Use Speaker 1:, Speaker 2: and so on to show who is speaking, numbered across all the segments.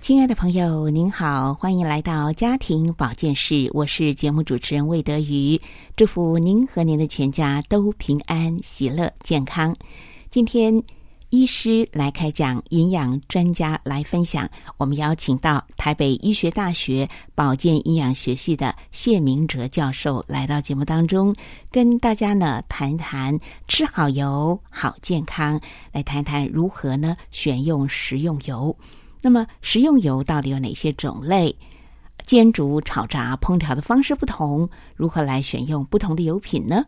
Speaker 1: 亲爱的朋友，您好，欢迎来到家庭保健室，我是节目主持人魏德瑜，祝福您和您的全家都平安、喜乐、健康。今天医师来开讲，营养专家来分享，我们邀请到台北医学大学保健营养学系的谢明哲教授来到节目当中，跟大家呢谈谈吃好油、好健康，来谈谈如何呢选用食用油。那么，食用油到底有哪些种类？煎煮、炒炸、烹调的方式不同，如何来选用不同的油品呢？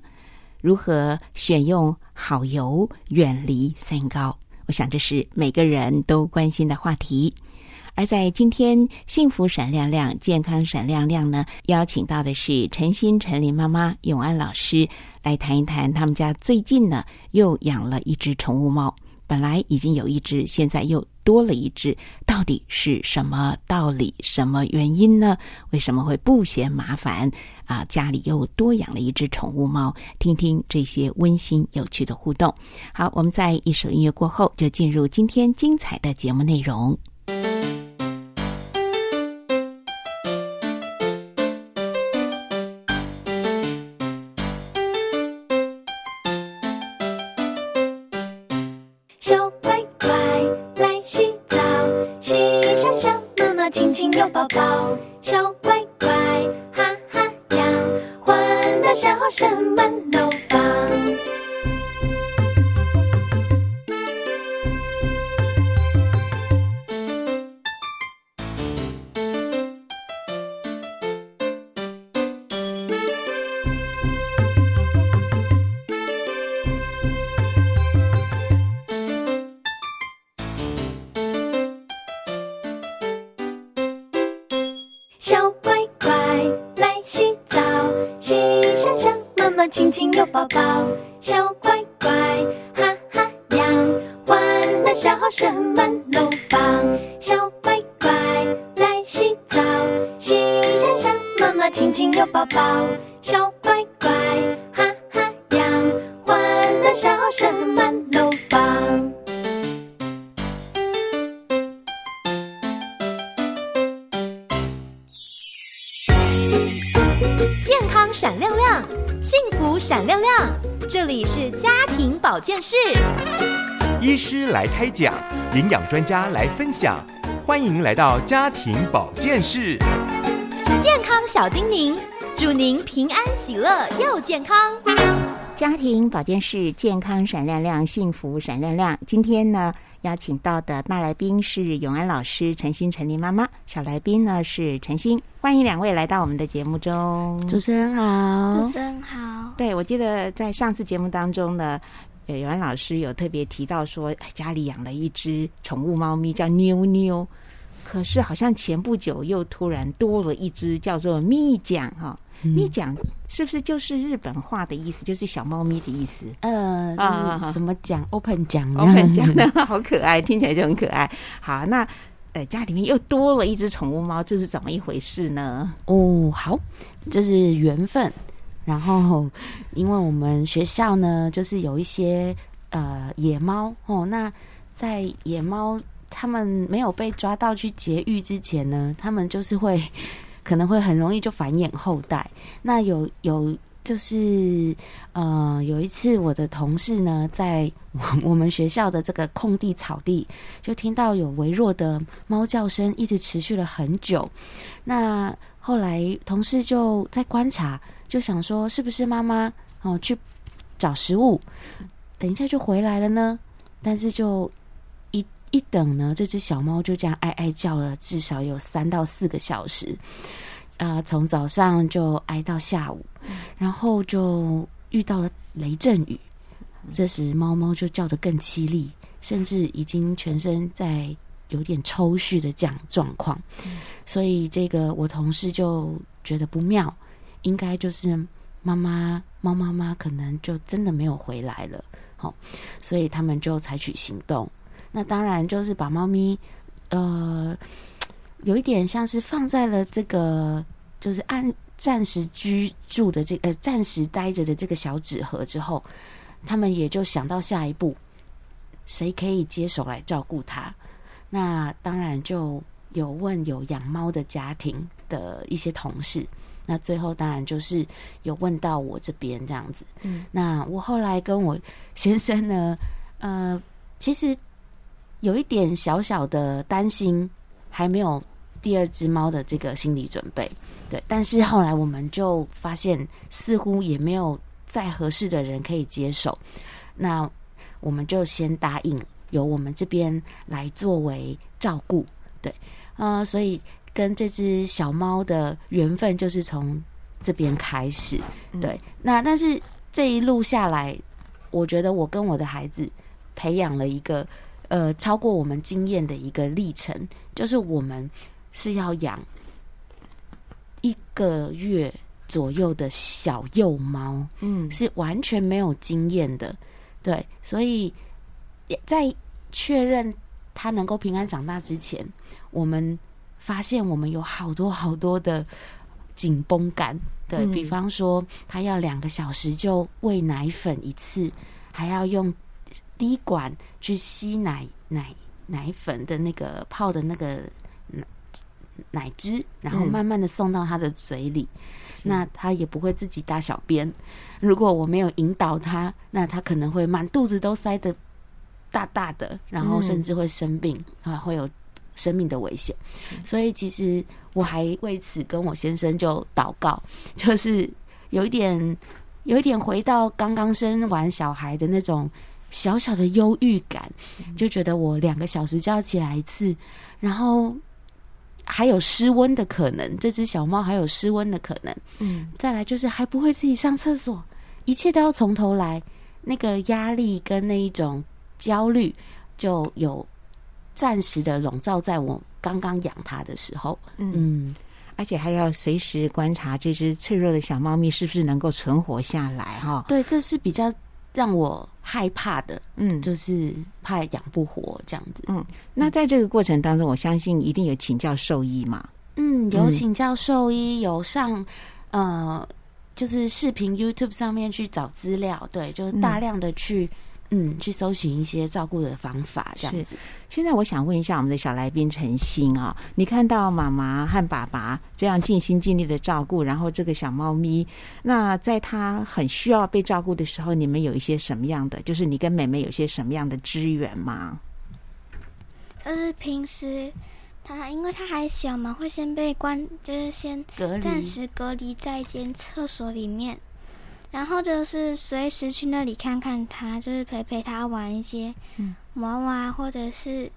Speaker 1: 如何选用好油，远离三高？我想这是每个人都关心的话题。而在今天，幸福闪亮亮、健康闪亮亮呢，邀请到的是陈心、陈琳妈妈、永安老师来谈一谈他们家最近呢又养了一只宠物猫。本来已经有一只，现在又多了一只，到底是什么道理？什么原因呢？为什么会不嫌麻烦啊？家里又多养了一只宠物猫，听听这些温馨有趣的互动。好，我们在一首音乐过后，就进入今天精彩的节目内容。
Speaker 2: 来
Speaker 3: 开讲，营养专家来分享，欢迎来到家庭保健室。
Speaker 4: 健康小叮咛，祝您平安喜乐又健康。
Speaker 1: 家庭保健室健康闪亮亮，幸福闪亮亮。今天呢，邀请到的大来宾是永安老师陈心、陈琳妈妈，小来宾呢是陈心。欢迎两位来到我们的节目中。
Speaker 5: 主持人好，主
Speaker 2: 持人好，
Speaker 1: 对，我记得在上次节目当中呢，呃，永安老师有特别提到说，哎家里养了一只宠物猫咪叫妞妞，可是好像前不久又突然多了一只叫做咪酱哈。咪酱是不是就是日本话的意思？就是小猫咪的意思
Speaker 5: 呃，
Speaker 1: 啊
Speaker 5: 什么奖？Open 奖
Speaker 1: ？open 酱的 好可爱，听起来就很可爱。好，那呃家里面又多了一只宠物猫，这是怎么一回事呢？
Speaker 5: 哦，好，这是缘分。然后，因为我们学校呢，就是有一些呃野猫哦，那在野猫它们没有被抓到去节育之前呢，它们就是会 可能会很容易就繁衍后代。那有有就是呃，有一次我的同事呢，在 我们学校的这个空地草地，就听到有微弱的猫叫声，一直持续了很久。那后来同事就在观察，就想说是不是妈妈哦去找食物，等一下就回来了呢？但是就一一等呢，这只小猫就这样哀哀叫了，至少有三到四个小时。啊、从早上就挨到下午，然后就遇到了雷阵雨。这时猫猫就叫得更凄厉，甚至已经全身在有点抽蓄的这样状况，所以这个我同事就觉得不妙，应该就是妈妈猫妈妈可能就真的没有回来了，好，所以他们就采取行动。那当然就是把猫咪，呃，有一点像是放在了这个就是按暂时居住的这呃暂时待着的这个小纸盒之后，他们也就想到下一步，谁可以接手来照顾它。那当然就有问有养猫的家庭的一些同事，那最后当然就是有问到我这边这样子。
Speaker 1: 嗯，
Speaker 5: 那我后来跟我先生呢，呃，其实有一点小小的担心，还没有第二只猫的这个心理准备。对，但是后来我们就发现，似乎也没有再合适的人可以接手，那我们就先答应。由我们这边来作为照顾，对，呃，所以跟这只小猫的缘分就是从这边开始，对。那但是这一路下来，我觉得我跟我的孩子培养了一个呃超过我们经验的一个历程，就是我们是要养一个月左右的小幼猫，
Speaker 1: 嗯，
Speaker 5: 是完全没有经验的，对，所以。也在确认他能够平安长大之前，我们发现我们有好多好多的紧绷感。对比方说，他要两个小时就喂奶粉一次，还要用滴管去吸奶奶奶粉的那个泡的那个奶奶汁，然后慢慢的送到他的嘴里。那他也不会自己大小便。如果我没有引导他，那他可能会满肚子都塞的。大大的，然后甚至会生病啊，会有生命的危险。所以其实我还为此跟我先生就祷告，就是有一点，有一点回到刚刚生完小孩的那种小小的忧郁感，就觉得我两个小时就要起来一次，然后还有失温的可能，这只小猫还有失温的可能。
Speaker 1: 嗯，
Speaker 5: 再来就是还不会自己上厕所，一切都要从头来，那个压力跟那一种。焦虑就有暂时的笼罩在我刚刚养它的时候，嗯，
Speaker 1: 而且还要随时观察这只脆弱的小猫咪是不是能够存活下来，哈，
Speaker 5: 对，这是比较让我害怕的，
Speaker 1: 嗯，
Speaker 5: 就是怕养不活这样子，
Speaker 1: 嗯，那在这个过程当中，我相信一定有请教兽医嘛，
Speaker 5: 嗯，有请教兽医，有上呃，就是视频 YouTube 上面去找资料，对，就是大量的去。嗯，去搜寻一些照顾的方法，这样子。
Speaker 1: 现在我想问一下我们的小来宾陈星啊，你看到妈妈和爸爸这样尽心尽力的照顾，然后这个小猫咪，那在它很需要被照顾的时候，你们有一些什么样的？就是你跟妹妹有些什么样的支援吗？
Speaker 6: 就是平时他因为他还小嘛，会先被关，就是先暂时隔离在一间厕所里面。然后就是随时去那里看看他，就是陪陪他玩一些娃娃，或者是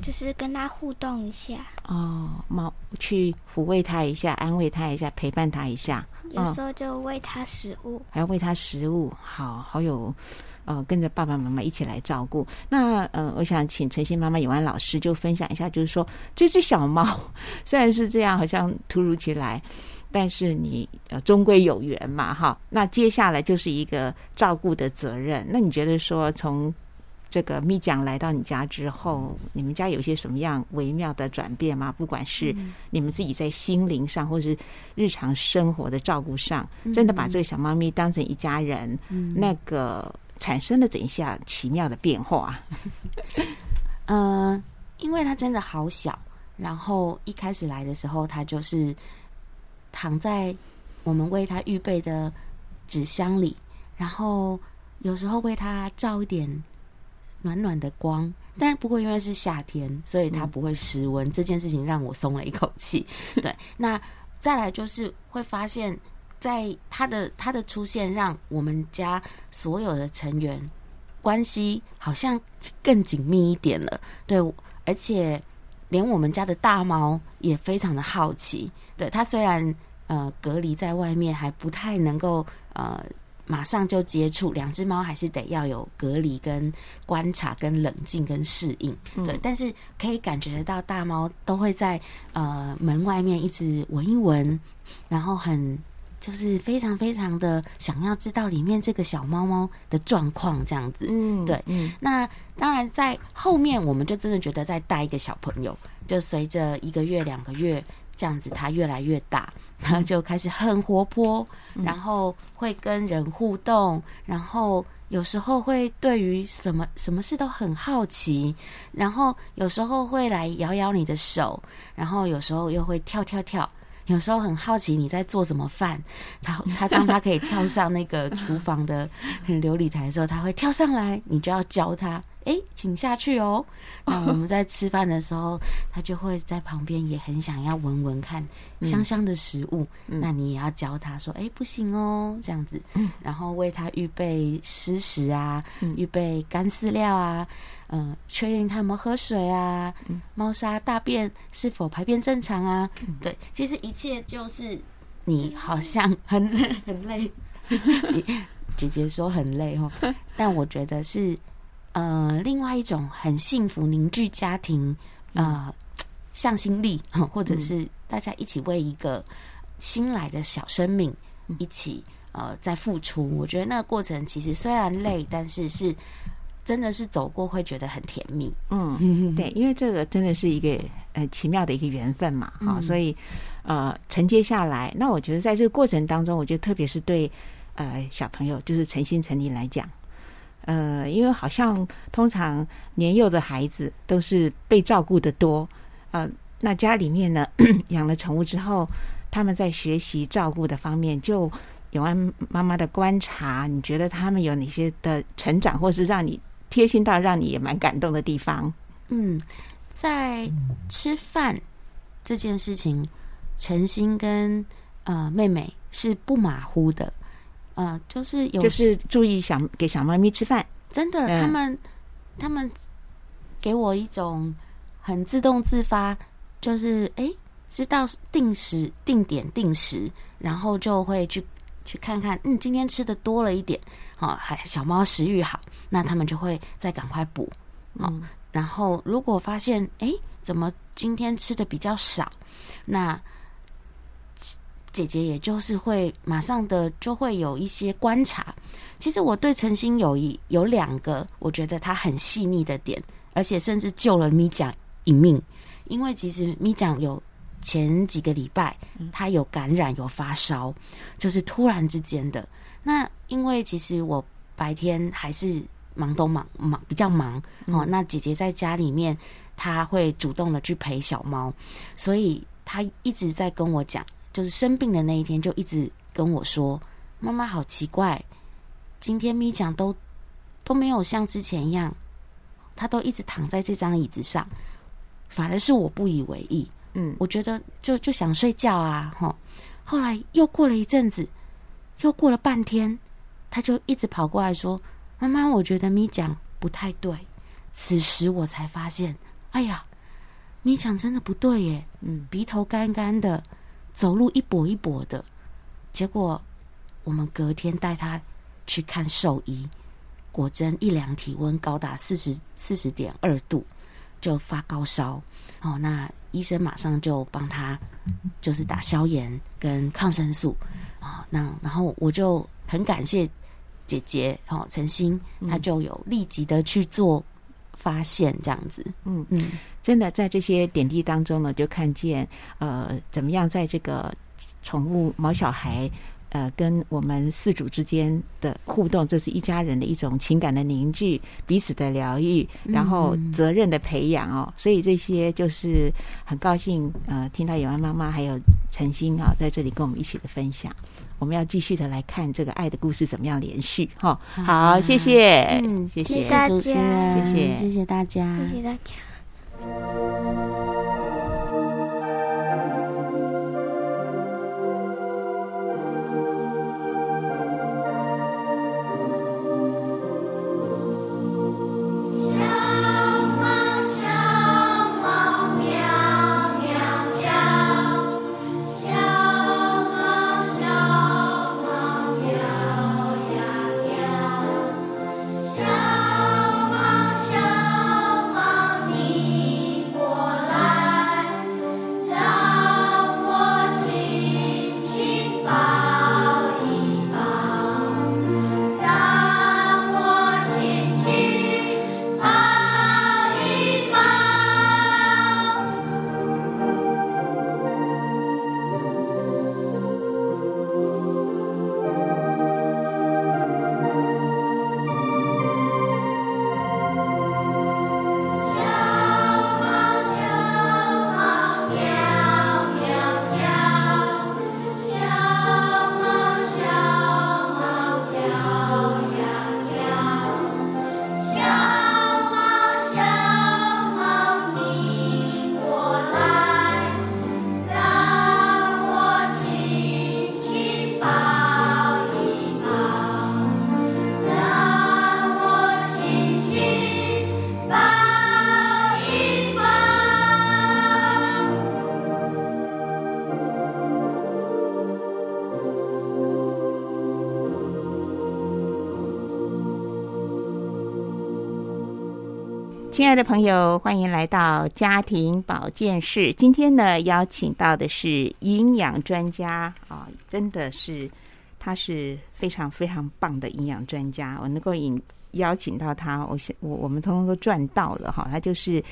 Speaker 6: 就是跟他互动一下。
Speaker 1: 哦，猫去抚慰他一下，安慰他一下，陪伴他一下。
Speaker 6: 有时候就喂他食物，
Speaker 1: 还要喂他食物，好好有呃，跟着爸爸妈妈一起来照顾。那呃，我想请晨曦妈妈、永安老师就分享一下，就是说这只小猫 虽然是这样，好像突如其来。但是你呃终归有缘嘛哈，那接下来就是一个照顾的责任。那你觉得说从这个蜜酱来到你家之后，你们家有些什么样微妙的转变吗？不管是你们自己在心灵上，或是日常生活的照顾上，真的把这个小猫咪当成一家人，那个产生了怎下奇妙的变化？
Speaker 5: 嗯，因为它真的好小，然后一开始来的时候，它就是。躺在我们为他预备的纸箱里，然后有时候为他照一点暖暖的光，但不过因为是夏天，所以他不会失温。这件事情让我松了一口气。对，那再来就是会发现，在他的他的出现，让我们家所有的成员关系好像更紧密一点了。对，而且连我们家的大猫也非常的好奇。对它虽然呃隔离在外面，还不太能够呃马上就接触，两只猫还是得要有隔离、跟观察、跟冷静、跟适应。对，但是可以感觉得到，大猫都会在呃门外面一直闻一闻，然后很就是非常非常的想要知道里面这个小猫猫的状况，这样子。嗯，对，嗯。那当然在后面，我们就真的觉得在带一个小朋友，就随着一个月、两个月。这样子，它越来越大，然后就开始很活泼，然后会跟人互动，然后有时候会对于什么什么事都很好奇，然后有时候会来摇摇你的手，然后有时候又会跳跳跳，有时候很好奇你在做什么饭，他他当他可以跳上那个厨房的 琉璃台的时候，他会跳上来，你就要教他。哎，请下去哦。那我们在吃饭的时候，他就会在旁边，也很想要闻闻看香香的食物。那你也要教他说：“哎，不行哦，这样子。”然后为他预备湿食啊，预备干饲料啊，嗯，确认他有没有喝水啊，猫砂大便是否排便正常啊？对，其实一切就是你好像很累 很累。姐姐说很累哦，但我觉得是。呃，另外一种很幸福凝聚家庭，呃，向心力，或者是大家一起为一个新来的小生命一起呃在付出。我觉得那个过程其实虽然累，但是是真的是走过会觉得很甜蜜。
Speaker 1: 嗯，对，因为这个真的是一个呃奇妙的一个缘分嘛，哈，所以呃承接下来，那我觉得在这个过程当中，我觉得特别是对呃小朋友，就是诚心诚意来讲。呃，因为好像通常年幼的孩子都是被照顾的多，呃，那家里面呢 养了宠物之后，他们在学习照顾的方面，就永安妈妈的观察，你觉得他们有哪些的成长，或是让你贴心到让你也蛮感动的地方？
Speaker 5: 嗯，在吃饭这件事情，陈心跟呃妹妹是不马虎的。呃，就是有，
Speaker 1: 就是注意想给小猫咪吃饭。
Speaker 5: 真的，他们他们给我一种很自动自发，就是哎，知道定时、定点、定时，然后就会去去看看，嗯，今天吃的多了一点，哦，还小猫食欲好，那他们就会再赶快补。嗯，然后如果发现哎，怎么今天吃的比较少，那。姐姐也就是会马上的就会有一些观察。其实我对陈心有一有两个，我觉得他很细腻的点，而且甚至救了咪酱一命。因为其实咪酱有前几个礼拜他有感染有发烧，就是突然之间的。那因为其实我白天还是忙都忙忙比较忙哦。那姐姐在家里面，她会主动的去陪小猫，所以她一直在跟我讲。就是生病的那一天，就一直跟我说：“妈妈好奇怪，今天咪讲都都没有像之前一样，他都一直躺在这张椅子上，反而是我不以为意。嗯，我觉得就就想睡觉啊，哈。后来又过了一阵子，又过了半天，他就一直跑过来说：妈妈，我觉得咪讲不太对。此时我才发现，哎呀，咪讲真的不对耶，嗯，鼻头干干的。”走路一跛一跛的，结果我们隔天带他去看兽医，果真一量体温高达四十四十点二度，就发高烧。哦，那医生马上就帮他就是打消炎跟抗生素啊。那然后我就很感谢姐姐哦，陈星，她就有立即的去做发现，这样子。嗯嗯。
Speaker 1: 真的在这些点滴当中呢，就看见呃，怎么样在这个宠物毛小孩呃跟我们四主之间的互动，这是一家人的一种情感的凝聚，彼此的疗愈，然后责任的培养哦。所以这些就是很高兴呃，听到永安妈妈还有陈心啊在这里跟我们一起的分享。我们要继续的来看这个爱的故事怎么样连续哈。好，谢谢，
Speaker 5: 嗯，
Speaker 1: 谢谢
Speaker 6: 主持
Speaker 5: 人，
Speaker 1: 谢谢，
Speaker 5: 谢谢大家，
Speaker 6: 谢谢大家。
Speaker 1: 亲爱的朋友，欢迎来到家庭保健室。今天呢，邀请到的是营养专家啊，真的是他是非常非常棒的营养专家。我能够引邀请到他，我我我们通通都赚到了哈。他就是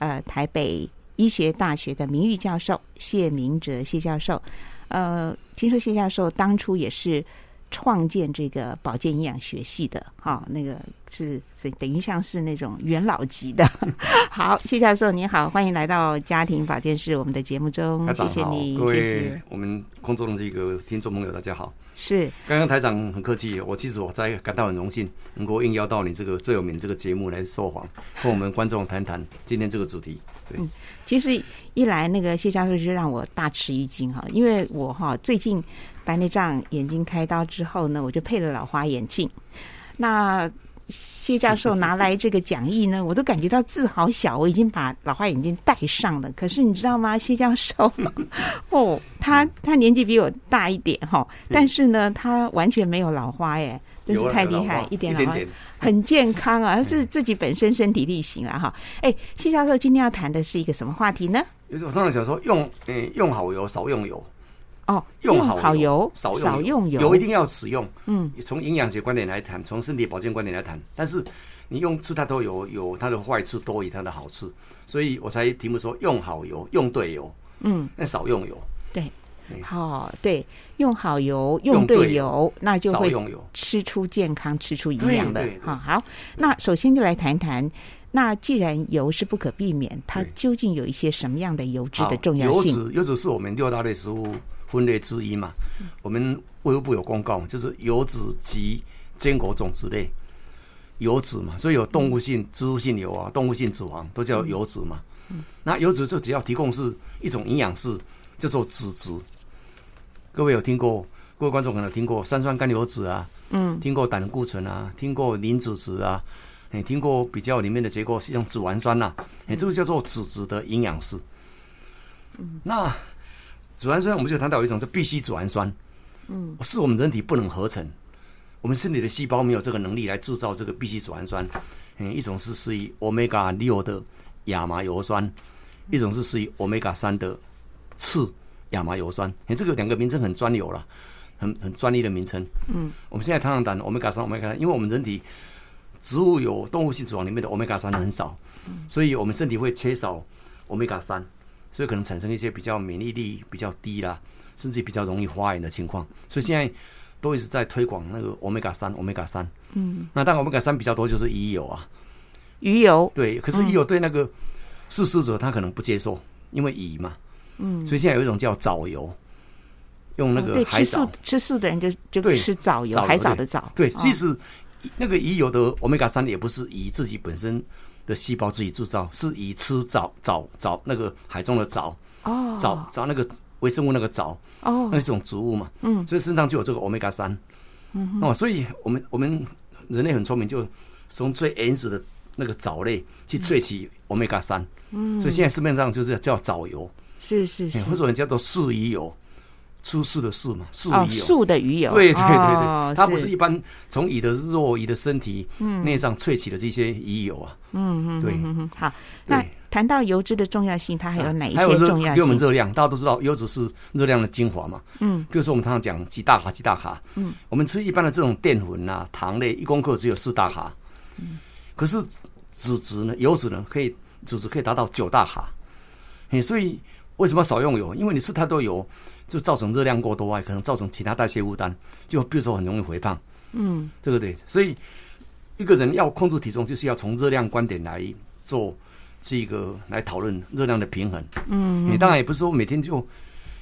Speaker 1: 呃台北医学大学的名誉教授谢明哲谢教授。呃，听说谢教授当初也是。创建这个保健营养学系的，哈，那个是是等于像是那种元老级的。好，谢教授您好，欢迎来到家庭保健室我们的节目中，谢谢你，
Speaker 7: 各位我们空中的这个听众朋友，大家好。
Speaker 1: 是，
Speaker 7: 刚刚台长很客气，我其实我在感到很荣幸，能够应邀到你这个最有名这个节目来受访，和我们观众谈谈今天这个主题。对，
Speaker 1: 其实一来那个谢教授就让我大吃一惊哈，因为我哈最近。白内障眼睛开刀之后呢，我就配了老花眼镜。那谢教授拿来这个讲义呢，我都感觉到字好小。我已经把老花眼镜戴上了，可是你知道吗？谢教授 哦，他他年纪比我大一点哈，但是呢，他完全没有老花耶，真是太厉害，
Speaker 7: 一
Speaker 1: 点老花，很健康啊，自自己本身身体力行了哈。哎，谢教授今天要谈的是一个什么话题呢？
Speaker 7: 我上次想说，用嗯用好油，少用油。
Speaker 1: 哦，用好油，
Speaker 7: 少
Speaker 1: 用油，
Speaker 7: 油一定要使用。嗯，从营养学观点来谈，从身体保健观点来谈。但是你用吃它都有有它的坏处多于它的好处，所以我才题目说用好油，用对油。嗯，那少用油。
Speaker 1: 对，好，对，用好油，用对油，那就会吃出健康，吃出营养的。好，好，那首先就来谈谈，那既然油是不可避免，它究竟有一些什么样的油脂的重要性？
Speaker 7: 油脂，油脂是我们六大类食物。分类之一嘛，我们卫生部有公告，就是油脂及坚果种子类油脂嘛，所以有动物性、植物性油啊，动物性脂肪都叫油脂嘛。那油脂就只要提供是一种营养素，叫做脂质。各位有听过？各位观众可能听过三酸甘油脂啊，嗯，听过胆固醇啊，听过磷脂质啊，你听过比较里面的结构是用脂肪酸呐，哎，这个叫做脂质的营养素。那脂肪酸，我们就谈到有一种叫必需脂肪酸，嗯，是我们人体不能合成，我们身体的细胞没有这个能力来制造这个必需脂肪酸。嗯，一种是属于欧米伽六的亚麻油酸，一种是属于欧米伽三的次亚麻油酸。哎，这个两个名称很专有了，很很专利的名称。嗯，我们现在常常谈欧米伽三、欧米伽三，因为我们人体植物有动物性脂肪里面的欧米伽三很少，所以我们身体会缺少欧米伽三。所以可能产生一些比较免疫力比较低啦，甚至比较容易发炎的情况。所以现在都一直在推广那个欧米伽三，欧米伽三。嗯。那当然，欧米伽三比较多就是鱼油啊。
Speaker 1: 鱼油。
Speaker 7: 对，可是鱼油对那个嗜食者他可能不接受，因为鱼嘛。嗯。所以现在有一种叫藻油，用那个海藻。
Speaker 1: 吃素的人就就吃藻油，海藻的藻。
Speaker 7: 对，其实那个鱼油的欧米伽三也不是鱼自己本身。的细胞自己制造，是以吃藻藻藻那个海中的藻哦，藻藻那个微生物那个藻哦，那是种植物嘛，嗯，所以身上就有这个欧米伽三，嗯，哦，所以我们我们人类很聪明，就从最原始的那个藻类去萃取欧米伽三，嗯，所以现在市面上就是叫藻油，
Speaker 1: 是是是，
Speaker 7: 或者人叫做四鱼油。出世的素嘛，素鱼油，
Speaker 1: 素的鱼油，
Speaker 7: 对对对对，它不是一般从鱼的肉、鱼的身体内脏萃取的这些鱼油啊。嗯嗯，对。
Speaker 1: 好，那谈到油脂的重要性，它还有哪一些重要性？
Speaker 7: 给我们热量，大家都知道，油脂是热量的精华嘛。嗯，比如说我们常常讲几大卡，几大卡。嗯，我们吃一般的这种淀粉啊、糖类，一公克只有四大卡。嗯，可是脂质呢，油脂呢，可以脂质可以达到九大卡。哎，所以为什么少用油？因为你吃太多油。就造成热量过多外，可能造成其他代谢负担，就比如说很容易肥胖。嗯，这个对，所以一个人要控制体重，就是要从热量观点来做这个来讨论热量的平衡。嗯，你当然也不是说每天就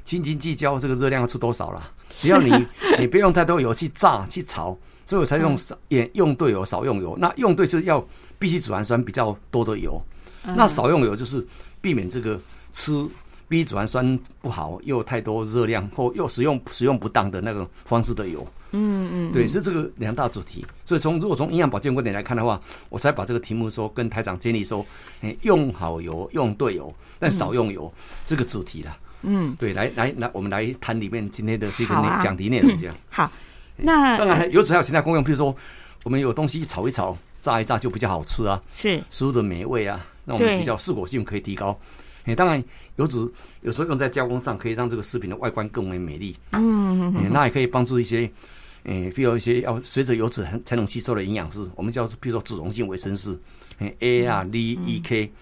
Speaker 7: 斤斤计较这个热量要吃多少了，只要你你不用太多油去炸去炒，所以我才用少也用对油少用油。那用对就是要必须脂肪酸比较多的油，那少用油就是避免这个吃。B 脂肪酸不好，又太多热量，或又使用使用不当的那个方式的油，嗯嗯，对，是这个两大主题。所以从如果从营养保健观点来看的话，我才把这个题目说跟台长建议说，哎，用好油，用对油，但少用油，这个主题了。嗯，对，来来来，我们来谈里面今天的这个讲题内容。这样
Speaker 1: 好，那
Speaker 7: 当然油脂还有其他功用，譬如说我们有东西炒一炒，炸一炸就比较好吃啊，
Speaker 1: 是
Speaker 7: 食物的美味啊，那我们比较适果性可以提高。哎，当然油脂有时候用在加工上，可以让这个食品的外观更为美丽。
Speaker 1: 嗯
Speaker 7: 哎，那也可以帮助一些，诶，比如一些要随着油脂才能吸收的营养素，我们叫比如说脂溶性维生素，诶，A 啊、D、E、K，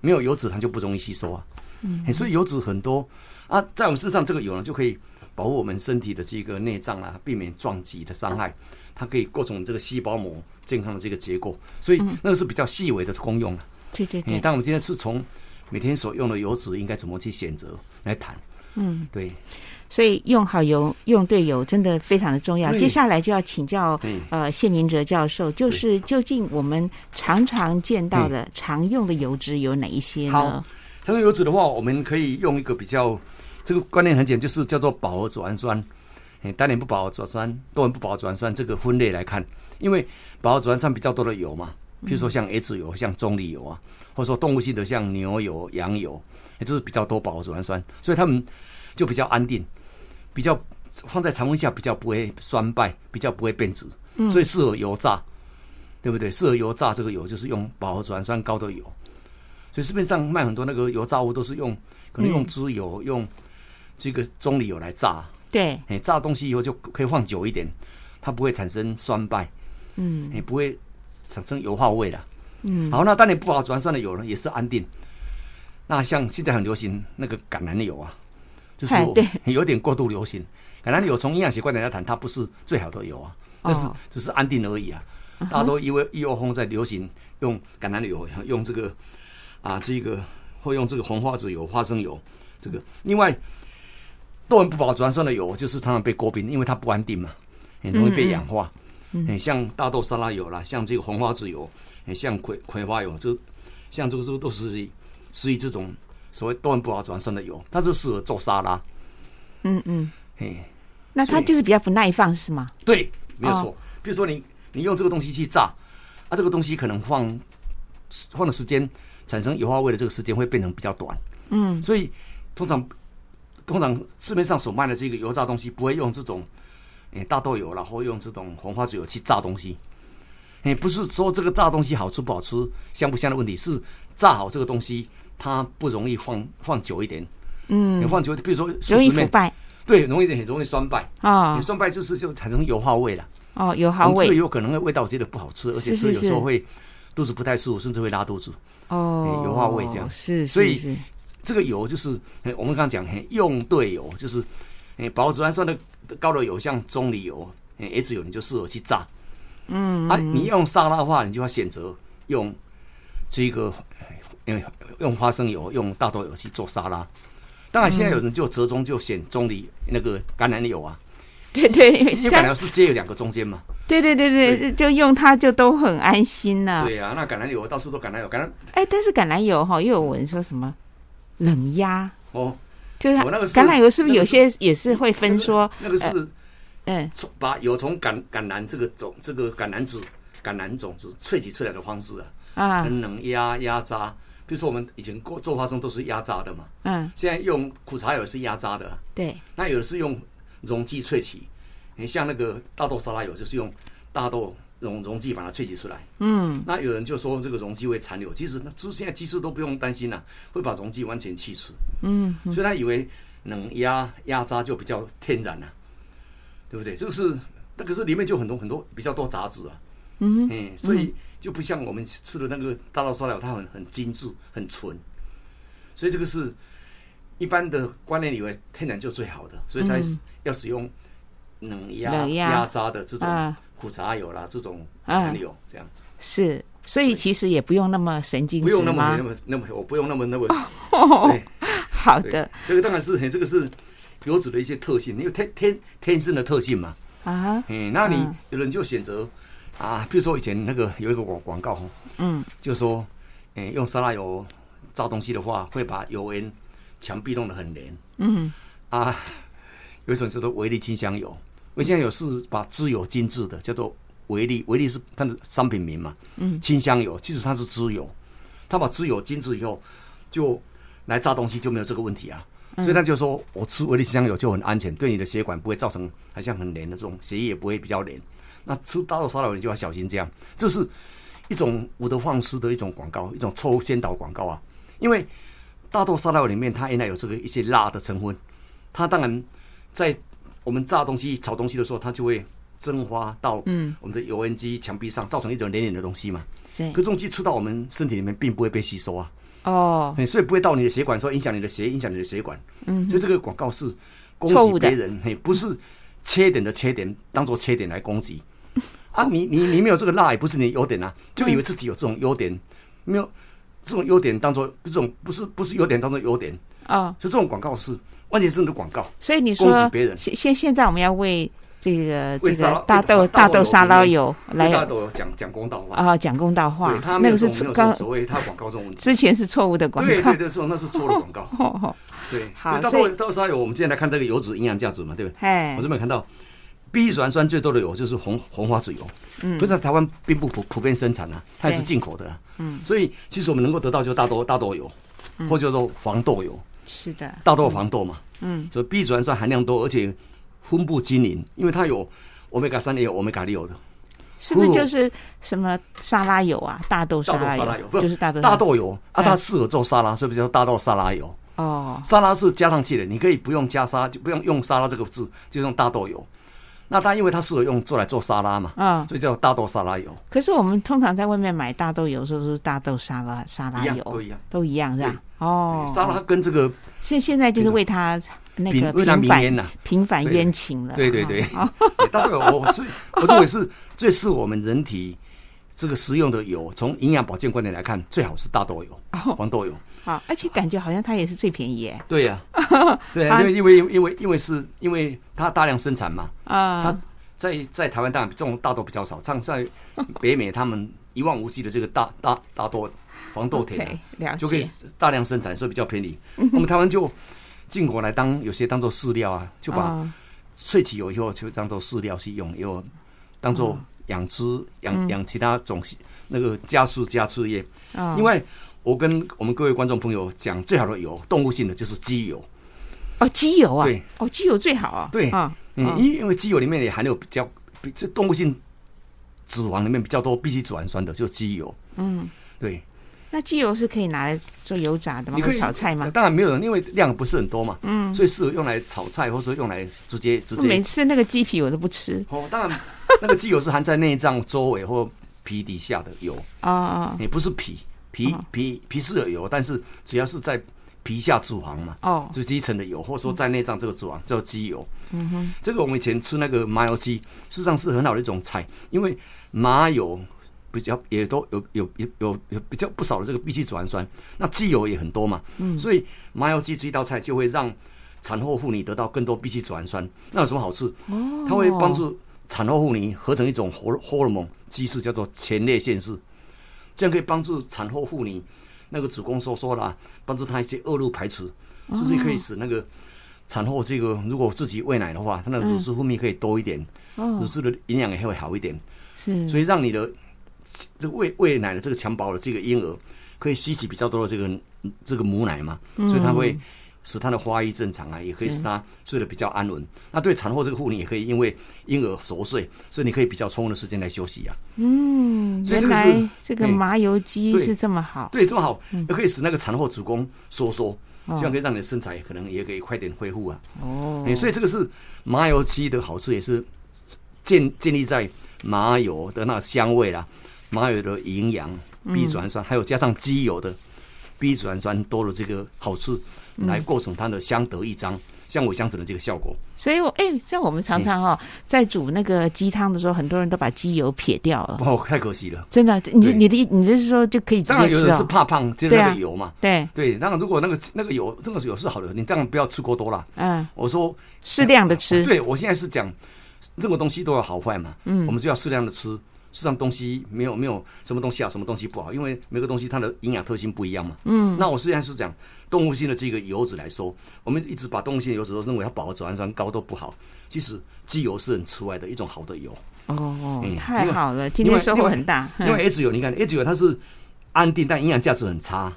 Speaker 7: 没有油脂它就不容易吸收啊。嗯，所以油脂很多啊，在我们身上这个油呢，就可以保护我们身体的这个内脏啊，避免撞击的伤害。它可以构成这个细胞膜健康的这个结构，所以那个是比较细微的功用了。诶，
Speaker 1: 对对对，
Speaker 7: 但我们今天是从每天所用的油脂应该怎么去选择来谈。
Speaker 1: 嗯，
Speaker 7: 对，
Speaker 1: 所以用好油、用对油真的非常的重要。接下来就要请教
Speaker 7: 对
Speaker 1: 呃谢明哲教授，就是究竟我们常常见到的、常用的油脂有哪一些
Speaker 7: 好
Speaker 1: 呢？
Speaker 7: 常用油脂的话，我们可以用一个比较这个观念很简单，就是叫做饱和脂肪酸。诶，单联不饱和脂肪酸、多元不饱和脂肪酸这个分类来看，因为饱和脂肪酸比较多的油嘛，譬如说像 H 油、像棕榈油啊，或者说动物性的像牛油、羊油，也就是比较多饱和脂肪酸，所以它们就比较安定，比较放在常温下比较不会酸败，比较不会变质，所以适合油炸，对不对？适合油炸这个油就是用饱和脂肪酸高的油。所以市面上卖很多那个油炸物都是用，可能用猪油、用这个棕榈油来炸，
Speaker 1: 对，
Speaker 7: 哎，炸东西以后就可以放久一点，它不会产生酸败，
Speaker 1: 嗯
Speaker 7: 也不会产生油化味了。
Speaker 1: 嗯，
Speaker 7: 好，那当然不饱和脂肪酸的油呢，也是安定。那像现在很流行那个橄榄油啊，就是 有点过度流行。橄榄油从营养学观点来谈，它不是最好的油啊，但是
Speaker 1: 哦
Speaker 7: 只是安定而已啊。大家都因为一窝蜂在流行用橄榄油，用这个啊这个或用这个红花籽油、花生油。这个另外，多元不饱和脂肪酸的油就是常常被诟病，因为它不安定嘛，很容易被氧化。嗯，像大豆沙拉油啦，像这个红花籽油，诶像葵葵花油，这像这个这个都是是以这种所谓断不好转身的油，它就适合做沙拉。
Speaker 1: 嗯嗯，
Speaker 7: 嘿，
Speaker 1: 那它就是比较不耐放是吗？
Speaker 7: 对，没有
Speaker 1: 哦
Speaker 7: 错。比如说你你用这个东西去炸，啊，这个东西可能放放的时间产生油化味的这个时间会变成比较短。
Speaker 1: 嗯，
Speaker 7: 所以通常通常市面上所卖的这个油炸东西不会用这种诶、大豆油，然后用这种红花籽油去炸东西。诶、不是说这个炸东西好吃不好吃、香不香的问题，是炸好这个东西它不容易放放久一点。
Speaker 1: 嗯
Speaker 7: 你，放久，比如说四
Speaker 1: 容易，腐败
Speaker 7: 对，容易很容易酸败。
Speaker 1: 啊
Speaker 7: 你酸败就是就产生油耗味了。
Speaker 1: 哦，油耗味
Speaker 7: 我们吃了有可能味道觉得不好吃，而且吃有时候会肚子不太舒服，甚至会拉肚子。
Speaker 1: 哦，
Speaker 7: 油耗味这样
Speaker 1: 是，
Speaker 7: 所以这个油就是嘿我们刚刚讲，嘿用对油就是，诶，饱和脂肪酸的高的油，像棕榈油、诶 H 油，你就适合去炸。
Speaker 1: 嗯
Speaker 7: 啊，你用沙拉的话，你就要选择用这个，用用花生油、用大豆油去做沙拉。当然，现在有人就折中就选棕榈那个橄榄油啊，
Speaker 1: 对对，
Speaker 7: 因为橄榄油是接有两个中间嘛。
Speaker 1: 对对对对，就用它就都很安心了。
Speaker 7: 对啊，那橄榄油到处都橄榄油，橄榄
Speaker 1: 哎，但是橄榄油哈，又有人说什么冷压，
Speaker 7: 哦，
Speaker 1: 就是橄榄油是不是有些也是会分说，
Speaker 7: 那个是
Speaker 1: 嗯
Speaker 7: 从把有从橄橄榄这个种这个橄榄籽橄榄种子萃取出来的方式啊，
Speaker 1: 啊。
Speaker 7: 跟冷压压榨。比如说我们以前做做花生都是压榨的嘛，
Speaker 1: 嗯，
Speaker 7: 现在用苦茶油是压榨的啊，
Speaker 1: 对，
Speaker 7: 那有的是用溶剂萃取，你像那个大豆沙拉油就是用大豆溶溶剂把它萃取出来。
Speaker 1: 嗯。
Speaker 7: 那有人就说这个溶剂会残留，其实那现在技术都不用担心了、会把溶剂完全去除。
Speaker 1: 嗯
Speaker 7: 所以他以为能压压榨就比较天然了、对不对？这个是那个是里面就很多很多比较多杂质啊，
Speaker 1: 嗯
Speaker 7: 嗯，所以就不像我们吃的那个大豆沙拉油，它很很精致很纯，所以这个是一般的观念以为天然就最好的，所以才
Speaker 1: 嗯。
Speaker 7: 要使用冷压
Speaker 1: 冷压。
Speaker 7: 压榨的这种
Speaker 1: 啊。
Speaker 7: 苦茶油啦，这种
Speaker 1: 啊
Speaker 7: 橄榄油这样。
Speaker 1: 是，所以其实也不用那么神经
Speaker 7: 不用那么那？么那么，我不用那么那么。对对。
Speaker 1: 好的，
Speaker 7: 这个当然是很这个是油脂的一些特性，你有天天天生的特性嘛。
Speaker 1: 啊，
Speaker 7: 嗯，那你
Speaker 1: 嗯
Speaker 7: 有人就选择啊，比如说以前那个有一个广广告哦，
Speaker 1: 嗯
Speaker 7: 就说，诶、用沙拉油炸东西的话，会把油烟墙壁弄得很黏
Speaker 1: 嗯
Speaker 7: 啊。有一种叫做维力清香油，维香油是把脂油精制的，叫做维力，维力是它的商品名嘛。
Speaker 1: 嗯，
Speaker 7: 清香油其实它是脂油，它把脂油精制以后，就来炸东西就没有这个问题啊。所以他就说，我吃维力清香油就很安全，对你的血管不会造成好像很黏的这种，血液也不会比较黏。那吃大豆沙拉油你就要小心这样，这是一种无的放矢的一种广告，一种错误先导广告啊。因为大豆沙拉油里面它原来有这个一些辣的成分，它当然在我们炸东西、炒东西的时候，它就会蒸发到
Speaker 1: 嗯
Speaker 7: 我们的油烟机墙壁上，造成一种黏黏的东西嘛。
Speaker 1: 对
Speaker 7: 可这种东西吃到我们身体里面，并不会被吸收啊。
Speaker 1: 哦，
Speaker 7: 嘿所以不会到你的血管，说影响你的血，影响你的血管。
Speaker 1: 嗯
Speaker 7: 所以这个广告是攻击别人，嘿，不是缺点的缺点当做缺点来攻击。啊，你你你没有这个辣，也不是你的优点啊，就以为自己有这种优点，没有这种优点当做这种不是不是优点当做优点，
Speaker 1: 啊，
Speaker 7: 就这种广告是完全是你的广告。
Speaker 1: 所以你
Speaker 7: 攻击
Speaker 1: 说
Speaker 7: 别人
Speaker 1: 现现现在我们要为这个这个大豆大豆沙拉
Speaker 7: 油
Speaker 1: 油来
Speaker 7: 大豆讲讲公道话，
Speaker 1: 啊讲公道话。那个是
Speaker 7: 有这种没有这
Speaker 1: 刚
Speaker 7: 所谓他广告这种。
Speaker 1: 之前是错误的广告。
Speaker 7: 对对，对，错，那是错的广告。对，
Speaker 1: 好大
Speaker 7: 豆大豆沙拉油，我们今天来看这个油脂营养价值嘛，对不对？
Speaker 1: 哎
Speaker 7: 我这边看到，B 脂酸最多的油就是红红花籽油，
Speaker 1: 嗯。
Speaker 7: 可是在台湾并不普普遍生产啊，它也是进口的啊。
Speaker 1: 嗯，
Speaker 7: 所以其实我们能够得到就大豆大豆油，或叫做黄豆油，
Speaker 1: 是的，
Speaker 7: 大豆黄豆嘛，
Speaker 1: 嗯。
Speaker 7: 所以 B 脂酸含量多，而且分布均匀，因为它有欧米伽三也有欧米伽六的。
Speaker 1: 是不是就是什么沙拉油啊？大豆沙拉
Speaker 7: 油
Speaker 1: 就是大豆
Speaker 7: 大豆油啊，
Speaker 1: 嗯
Speaker 7: 它适合做沙拉，所以叫大豆沙拉油。
Speaker 1: 哦，
Speaker 7: 沙拉是加上去的，你可以不用加沙，就不用用沙拉这个字，就用大豆油。那它因为它适合用做来做沙拉嘛，
Speaker 1: 嗯。
Speaker 7: 所以叫大豆沙拉油，
Speaker 1: 可是我们通常在外面买大豆油的时候，是大豆沙拉沙拉油，
Speaker 7: 都一样。
Speaker 1: 都一样是吧？哦，
Speaker 7: 沙拉跟这个
Speaker 1: 现现在就是为他那个
Speaker 7: 平为它
Speaker 1: 平反
Speaker 7: 名言呐，
Speaker 1: 平反冤情了。
Speaker 7: 对对对
Speaker 1: 哦，
Speaker 7: 大豆油，我所以我认为是最适合我们人体这个食用的油。从营养保健观点来看，最好是大豆油、
Speaker 1: 哦
Speaker 7: 黄豆油。
Speaker 1: 好，而且感觉好像它也是最便宜耶。
Speaker 7: 对呀，对
Speaker 1: 啊
Speaker 7: 啊，因为因为因为因为是因为它大量生产嘛，
Speaker 1: 啊
Speaker 7: 它，在在台湾当然这种大豆比较少，像在北美他们一望无际的这个大大大豆黄豆田就可以。大量生产，所以比较便宜。我们台湾就进口来当有些当做饲料啊，就把
Speaker 1: 啊
Speaker 7: 萃取油以后就当做饲料去用，又当做养殖养养其他种那个家畜家畜业。
Speaker 1: 啊
Speaker 7: 另外，我跟我们各位观众朋友讲，最好的油动物性的就是鸡油。
Speaker 1: 哦，鸡油啊，
Speaker 7: 对，
Speaker 1: 哦，鸡油最好啊。
Speaker 7: 对
Speaker 1: 啊，
Speaker 7: 嗯，
Speaker 1: 啊
Speaker 7: 因因为鸡油里面也含有比较比这动物性脂肪里面比较多必需脂肪酸的，就是鸡油。
Speaker 1: 嗯，
Speaker 7: 对，
Speaker 1: 那鸡油是可以拿来做油炸的吗？
Speaker 7: 你可以
Speaker 1: 炒菜吗？
Speaker 7: 当然没有人，因为量不是很多嘛，
Speaker 1: 嗯，
Speaker 7: 所以适合用来炒菜，或者用来直接直
Speaker 1: 接每。次那个鸡皮我都不吃。
Speaker 7: 哦，当然 那个鸡油是含在内脏周围或皮底下的油，
Speaker 1: 啊啊
Speaker 7: 也不是皮皮
Speaker 1: 哦
Speaker 7: 皮皮是有油，但是只要是在皮下脂肪嘛，
Speaker 1: 哦，
Speaker 7: 就基层的油，或者说在内脏这个脂肪叫鸡油。
Speaker 1: 嗯哼，
Speaker 7: 这个我们以前吃那个麻油鸡，事实上是很好的一种菜，因为麻油比较也都有有有有有比较不少的这个必需脂肪酸，那鸡油也很多嘛，
Speaker 1: 嗯。
Speaker 7: 所以麻油鸡这一道菜就会让产后妇女得到更多必需脂肪酸。那有什么好处？
Speaker 1: 哦，
Speaker 7: 它会帮助产后妇女合成一种荷荷尔蒙激素，叫做前列腺素，这样可以帮助产后妇女那个子宫收缩啦，帮助她一些恶露排除，甚至可以使那个产后这个如果自己喂奶的话，她的乳汁分泌可以多一点，
Speaker 1: 哦。
Speaker 7: 乳汁的营养也会好一点，
Speaker 1: 是，
Speaker 7: 所以让你的这个喂喂奶的这个襁褓的这个婴儿可以吸取比较多的这个这个母奶嘛，所以它会使它的发育正常啊，也可以使它睡得比较安稳。那对产后这个妇女也可以，因为婴儿熟睡，所以你可以比较充分的时间来休息啊。
Speaker 1: 嗯，原来这个
Speaker 7: 哎
Speaker 1: 麻油鸡是这么好。
Speaker 7: 对，这么好，也可以使那个产后子宫收缩，
Speaker 1: 哦
Speaker 7: 这样可以让你的身材可能也可以快点恢复啊。
Speaker 1: 哦
Speaker 7: 哎，所以这个是麻油鸡的好处，也是建建立在麻油的那个香味啦，麻油的营养、B 脂氨酸，还有加上鸡油的 B 脂氨酸多了这个好处，来构成它的相得益彰、相辅相成的这个效果。
Speaker 1: 所以我，哎，像我们常常哦，在煮那个鸡汤的时候，很多人都把鸡油撇掉了。
Speaker 7: 哦，太可惜了。
Speaker 1: 真的，你你的意你的是说就可以直
Speaker 7: 当然有人是？怕胖，就那个油嘛。
Speaker 1: 对，
Speaker 7: 对，当然如果那个那个油这个油是好的，你当然不要吃过多了。
Speaker 1: 嗯，
Speaker 7: 我说
Speaker 1: 适量的吃。
Speaker 7: 对我现在是讲，任何东西都有好坏嘛，
Speaker 1: 嗯
Speaker 7: 我们就要适量的吃。实际上东西没有没有什么东西好，什么东西不好，因为每个东西它的营养特性不一样嘛。
Speaker 1: 嗯，
Speaker 7: 那我实际上是讲动物性的这个油脂来说，我们一直把动物性的油脂都认为它饱和脂肪酸高都不好，其实鸡油是很除外的一种好的油。
Speaker 1: 哦
Speaker 7: 嗯，
Speaker 1: 太好了，今天收获很大。
Speaker 7: 因为 H 油，你看 H 油它是安定，但营养价值很差，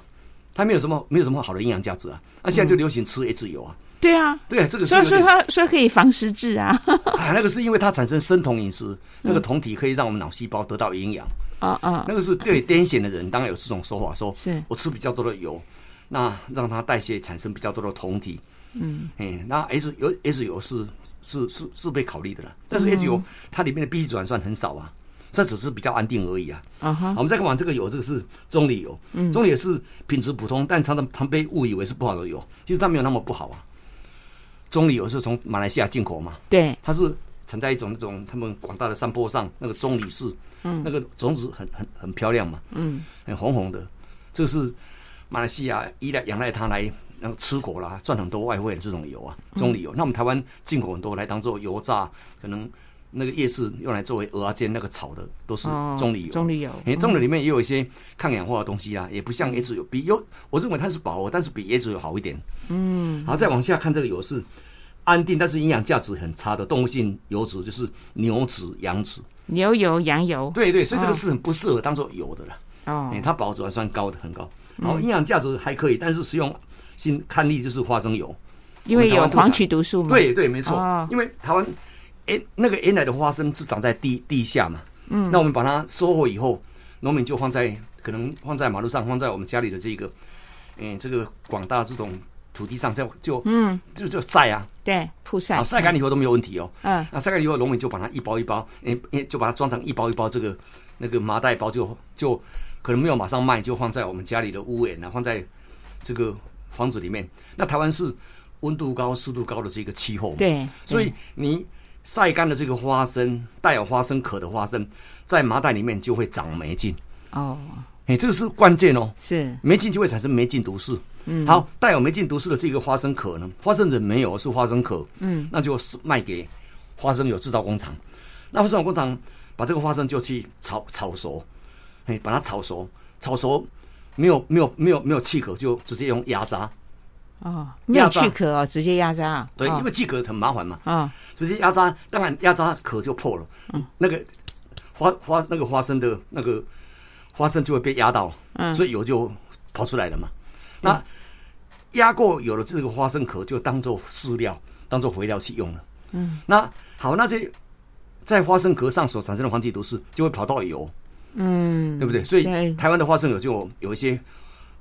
Speaker 7: 它没有什么没有什么好的营养价值啊。那现在就流行吃 H 油啊，
Speaker 1: 对啊，
Speaker 7: 对啊，这个是
Speaker 1: 所以说
Speaker 7: 有点
Speaker 1: 它说可以防失智啊。
Speaker 7: 啊，那个是因为它产生生酮饮食，那个
Speaker 1: 嗯
Speaker 7: 酮体可以让我们脑细胞得到营养，
Speaker 1: 啊啊，
Speaker 7: 那个是对癫痫的人，当然有这种说法，说
Speaker 1: 是
Speaker 7: 我吃比较多的油，那让它代谢产生比较多的酮体。
Speaker 1: 嗯，
Speaker 7: 哎，那 H 油 H 油是是是是被考虑的了，但是 H 油它里面的 B 族氨酸很少啊，这只是比较安定而已啊。
Speaker 1: 啊哈，
Speaker 7: 我们再看完这个油，这个是棕榈油，
Speaker 1: 嗯
Speaker 7: 棕榈也是品质普通，但常常常被误以为是不好的油，其实它没有那么不好啊。棕榈油是从马来西亚进口嘛，
Speaker 1: 对，
Speaker 7: 它是产在一种那种他们广大的山坡上，那个棕榈树，
Speaker 1: 嗯。
Speaker 7: 那个种子很很很漂亮嘛，
Speaker 1: 嗯。
Speaker 7: 很红红的，这是马来西亚依赖仰赖它来那个吃果啦，赚很多外汇的这种油啊，棕榈油。那我们台湾进口很多来当做油炸，可能那个夜市用来作为鹅啊煎那个炒的都是
Speaker 1: 哦
Speaker 7: 棕榈油。
Speaker 1: 棕榈油，
Speaker 7: 因为棕榈里面也有一些抗氧化的东西啊，也不像椰子油，比油我认为它是饱和，但是比椰子油好一点。
Speaker 1: 嗯
Speaker 7: 然后再往下看，这个油是安定，但是营养价值很差的动物性油脂，就是牛脂、羊脂。
Speaker 1: 牛油、羊油，
Speaker 7: 对对，所以这个
Speaker 1: 哦
Speaker 7: 是很不适合当做油的了。
Speaker 1: 哦
Speaker 7: 哎、，它饱和脂肪酸高的很高，然后营养价值还可以，但是食用性看例就是花生油。
Speaker 1: 因为有黄曲毒素嘛，，
Speaker 7: 对对，没错，
Speaker 1: 哦
Speaker 7: 因为台湾，哎、那个原来的花生是长在地地下嘛，
Speaker 1: 嗯。
Speaker 7: 那我们把它收获以后，农民就放在可能放在马路上，放在我们家里的这个，嗯、这个广大这种土地上，就就
Speaker 1: 嗯，
Speaker 7: 就就晒啊，
Speaker 1: 对，曝晒。
Speaker 7: 好，晒干以后都没有问题哦。
Speaker 1: 嗯。
Speaker 7: 那晒干以后，农民就把它一包一包，诶、诶，就把它装成一包一包这个那个麻袋包就，就可能没有马上卖，就放在我们家里的屋檐啊，放在这个房子里面。那台湾是温度高、湿度高的这个气候，
Speaker 1: 对，
Speaker 7: 所以你晒干的这个花生，带有花生壳的花生，在麻袋里面就会长霉菌，
Speaker 1: 哦，
Speaker 7: 哎、这个是关键哦。
Speaker 1: 是，
Speaker 7: 霉菌就会产生霉菌毒素。
Speaker 1: 嗯，
Speaker 7: 好，带有霉菌毒素的这个花生壳呢，花生仁没有，是花生壳。
Speaker 1: 嗯，
Speaker 7: 那就是卖给花生油制造工厂。那花生油工厂把这个花生就去炒炒熟，哎，把它炒熟，炒熟没有没有没有没有气壳，就直接用压榨。
Speaker 1: 哦，没有
Speaker 7: 压榨。
Speaker 1: 去壳哦，直接压榨啊，
Speaker 7: 对，
Speaker 1: 哦。
Speaker 7: 因为去壳很麻烦嘛，
Speaker 1: 啊，
Speaker 7: 直接压榨，当然压榨壳就破了。嗯，那个花花那个花生的那个花生就会被压到，
Speaker 1: 嗯。
Speaker 7: 所以油就跑出来了嘛。那压过有了这个花生壳，就当做饲料、当做肥料去用了。
Speaker 1: 嗯，
Speaker 7: 那好，那这在花生壳上所产生的黄体毒素就会跑到油，
Speaker 1: 嗯，
Speaker 7: 对不对？所以台湾的花生油就有有一些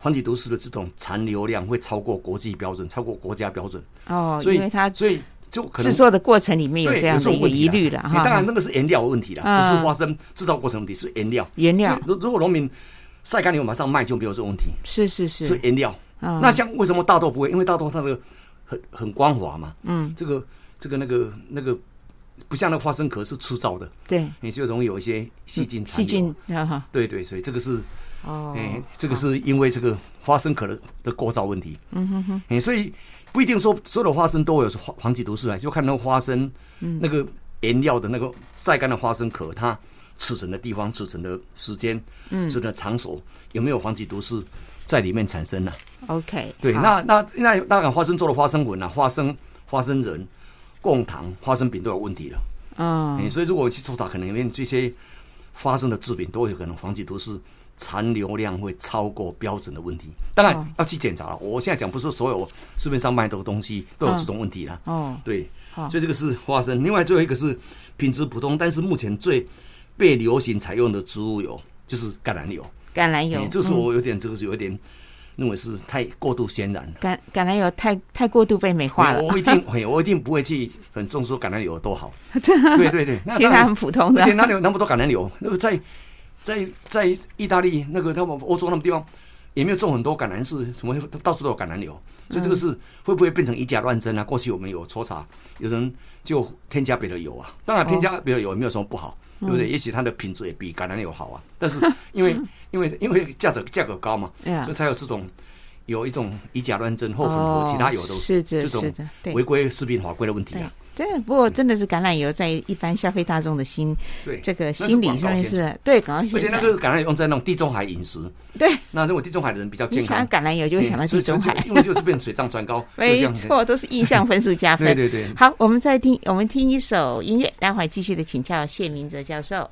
Speaker 7: 黄体毒素的这种残留量会超过国际标准，超过国家标准，
Speaker 1: 哦，
Speaker 7: 所以
Speaker 1: 它
Speaker 7: 所以就可能
Speaker 1: 制作的过程里面有这样的一个疑虑了哈，
Speaker 7: 当然，那个是原料的问题啦，
Speaker 1: 嗯。
Speaker 7: 不是花生制造过程问题，是原料。
Speaker 1: 原料。
Speaker 7: 如如果农民晒干以后马上卖，就没有这个问题，
Speaker 1: 是是
Speaker 7: 是。
Speaker 1: 是，
Speaker 7: 原料。
Speaker 1: 嗯。
Speaker 7: 那像为什么大豆不会？因为大豆它的很很光滑嘛，
Speaker 1: 嗯，
Speaker 7: 这个这个那个那个不像那个花生壳是粗糙的，
Speaker 1: 对，
Speaker 7: 你就容易有一些细菌残
Speaker 1: 细。菌
Speaker 7: 对对，所以这个是
Speaker 1: 哦，
Speaker 7: 哎、这个是因为这个花生壳的的构造问题。
Speaker 1: 嗯哼哼，
Speaker 7: 哎、所以不一定说所有的花生都有黄黄体毒素啊，就看那个花生，
Speaker 1: 嗯。
Speaker 7: 那个原料的那个晒干的花生壳，它储存的地方、储存的时间、
Speaker 1: 嗯。
Speaker 7: 储存的场所有没有黄体毒素在里面产生呢、
Speaker 1: ，OK，
Speaker 7: 对，
Speaker 1: 好。
Speaker 7: 那那那那个花生做的花生粉啊、花生花生仁、贡糖、花生饼都有问题了。
Speaker 1: 嗯。
Speaker 7: 哎、所以如果去抽查，可能里面这些花生的制品都有可能黄体毒素残留量会超过标准的问题。当然
Speaker 1: 哦
Speaker 7: 要去检查了。我现在讲不是所有市面上卖的东西都有这种问题啦。
Speaker 1: 哦，
Speaker 7: 对，所以这个是花生。另外最后一个是品质普通，但是目前最被流行采用的植物油就是橄榄油。
Speaker 1: 橄榄油
Speaker 7: 哎，这是
Speaker 1: 嗯
Speaker 7: 我有点，这个是有点认为是太过度渲染了。
Speaker 1: 橄橄榄油太太过度被美化了，
Speaker 7: 我一定，嘿我一定不会去很重视橄榄油有多好。对对对，
Speaker 1: 其实它很普通的
Speaker 7: 而且哪里有那么多橄榄油？那个在在在意大利那个他们欧洲那么地方也没有种很多橄榄树，什么到处都有橄榄油，所以这个是会不会变成以假乱真啊？过去我们有抽查，有人就添加别的油啊，当然添加别的油也没有什么不好，对不对？也许它的品质也比橄榄油好啊，但是 因为因为因为价格价格高嘛，所以才有这种。有一种以假乱真或混合
Speaker 1: 哦
Speaker 7: 其他油的这种违规食品法规的问题
Speaker 1: 对
Speaker 7: 啊。
Speaker 1: 对，不过真的是橄榄油在一般消费大众的心
Speaker 7: 对，
Speaker 1: 这个心理上面是对广告
Speaker 7: 而且那个橄榄油用在那种地中海饮食，
Speaker 1: 对，
Speaker 7: 那如果地中海的人比较
Speaker 1: 你
Speaker 7: 健康。
Speaker 1: 想到，橄榄油就会想到地中海，
Speaker 7: 因为就是变水涨船高，
Speaker 1: 没。错，都是印象分数加分。
Speaker 7: 对对对，
Speaker 1: 好，我们再听，我们听一首音乐，待会儿继续的请教谢明哲教授。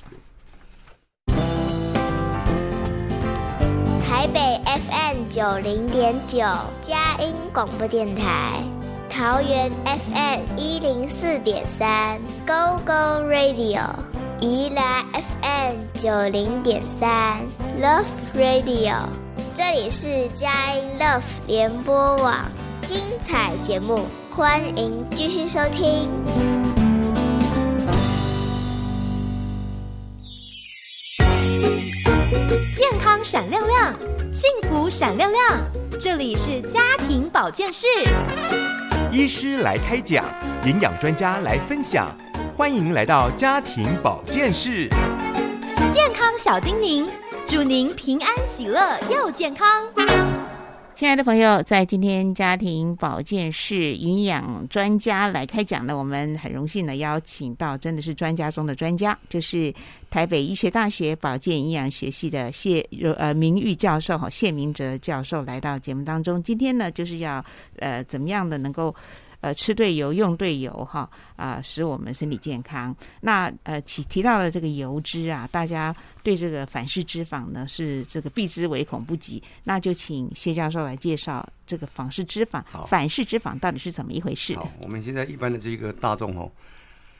Speaker 8: 台北 FM 九零点九，佳音广播电台；桃园 FM 一零四点三，Go Go Radio；宜兰 FM 九零点三 Love Radio，这里是佳音 Love 联播网，精彩节目，欢迎继续收听。
Speaker 4: 健康闪亮亮，幸福闪亮亮，这里是家庭保健室。
Speaker 3: 医师来开讲，营养专家来分享，欢迎来到家庭保健室。
Speaker 4: 健康小叮咛，祝您平安喜乐又健康。
Speaker 1: 亲爱的朋友，在今天家庭保健室营养专家来开讲呢，我们很荣幸的邀请到真的是专家中的专家，就是台北医学大学保健营养学系的谢呃名誉教授哈谢明哲教授来到节目当中。今天呢，就是要呃怎么样的能够。呃，吃对油，用对油，哈啊，使我们身体健康。那呃，提提到了这个油脂啊，大家对这个反式脂肪呢是这个避之唯恐不及。那就请谢教授来介绍这个反式脂肪，反式脂肪到底是怎么一回事？
Speaker 7: 好，我们现在一般的这个大众哦，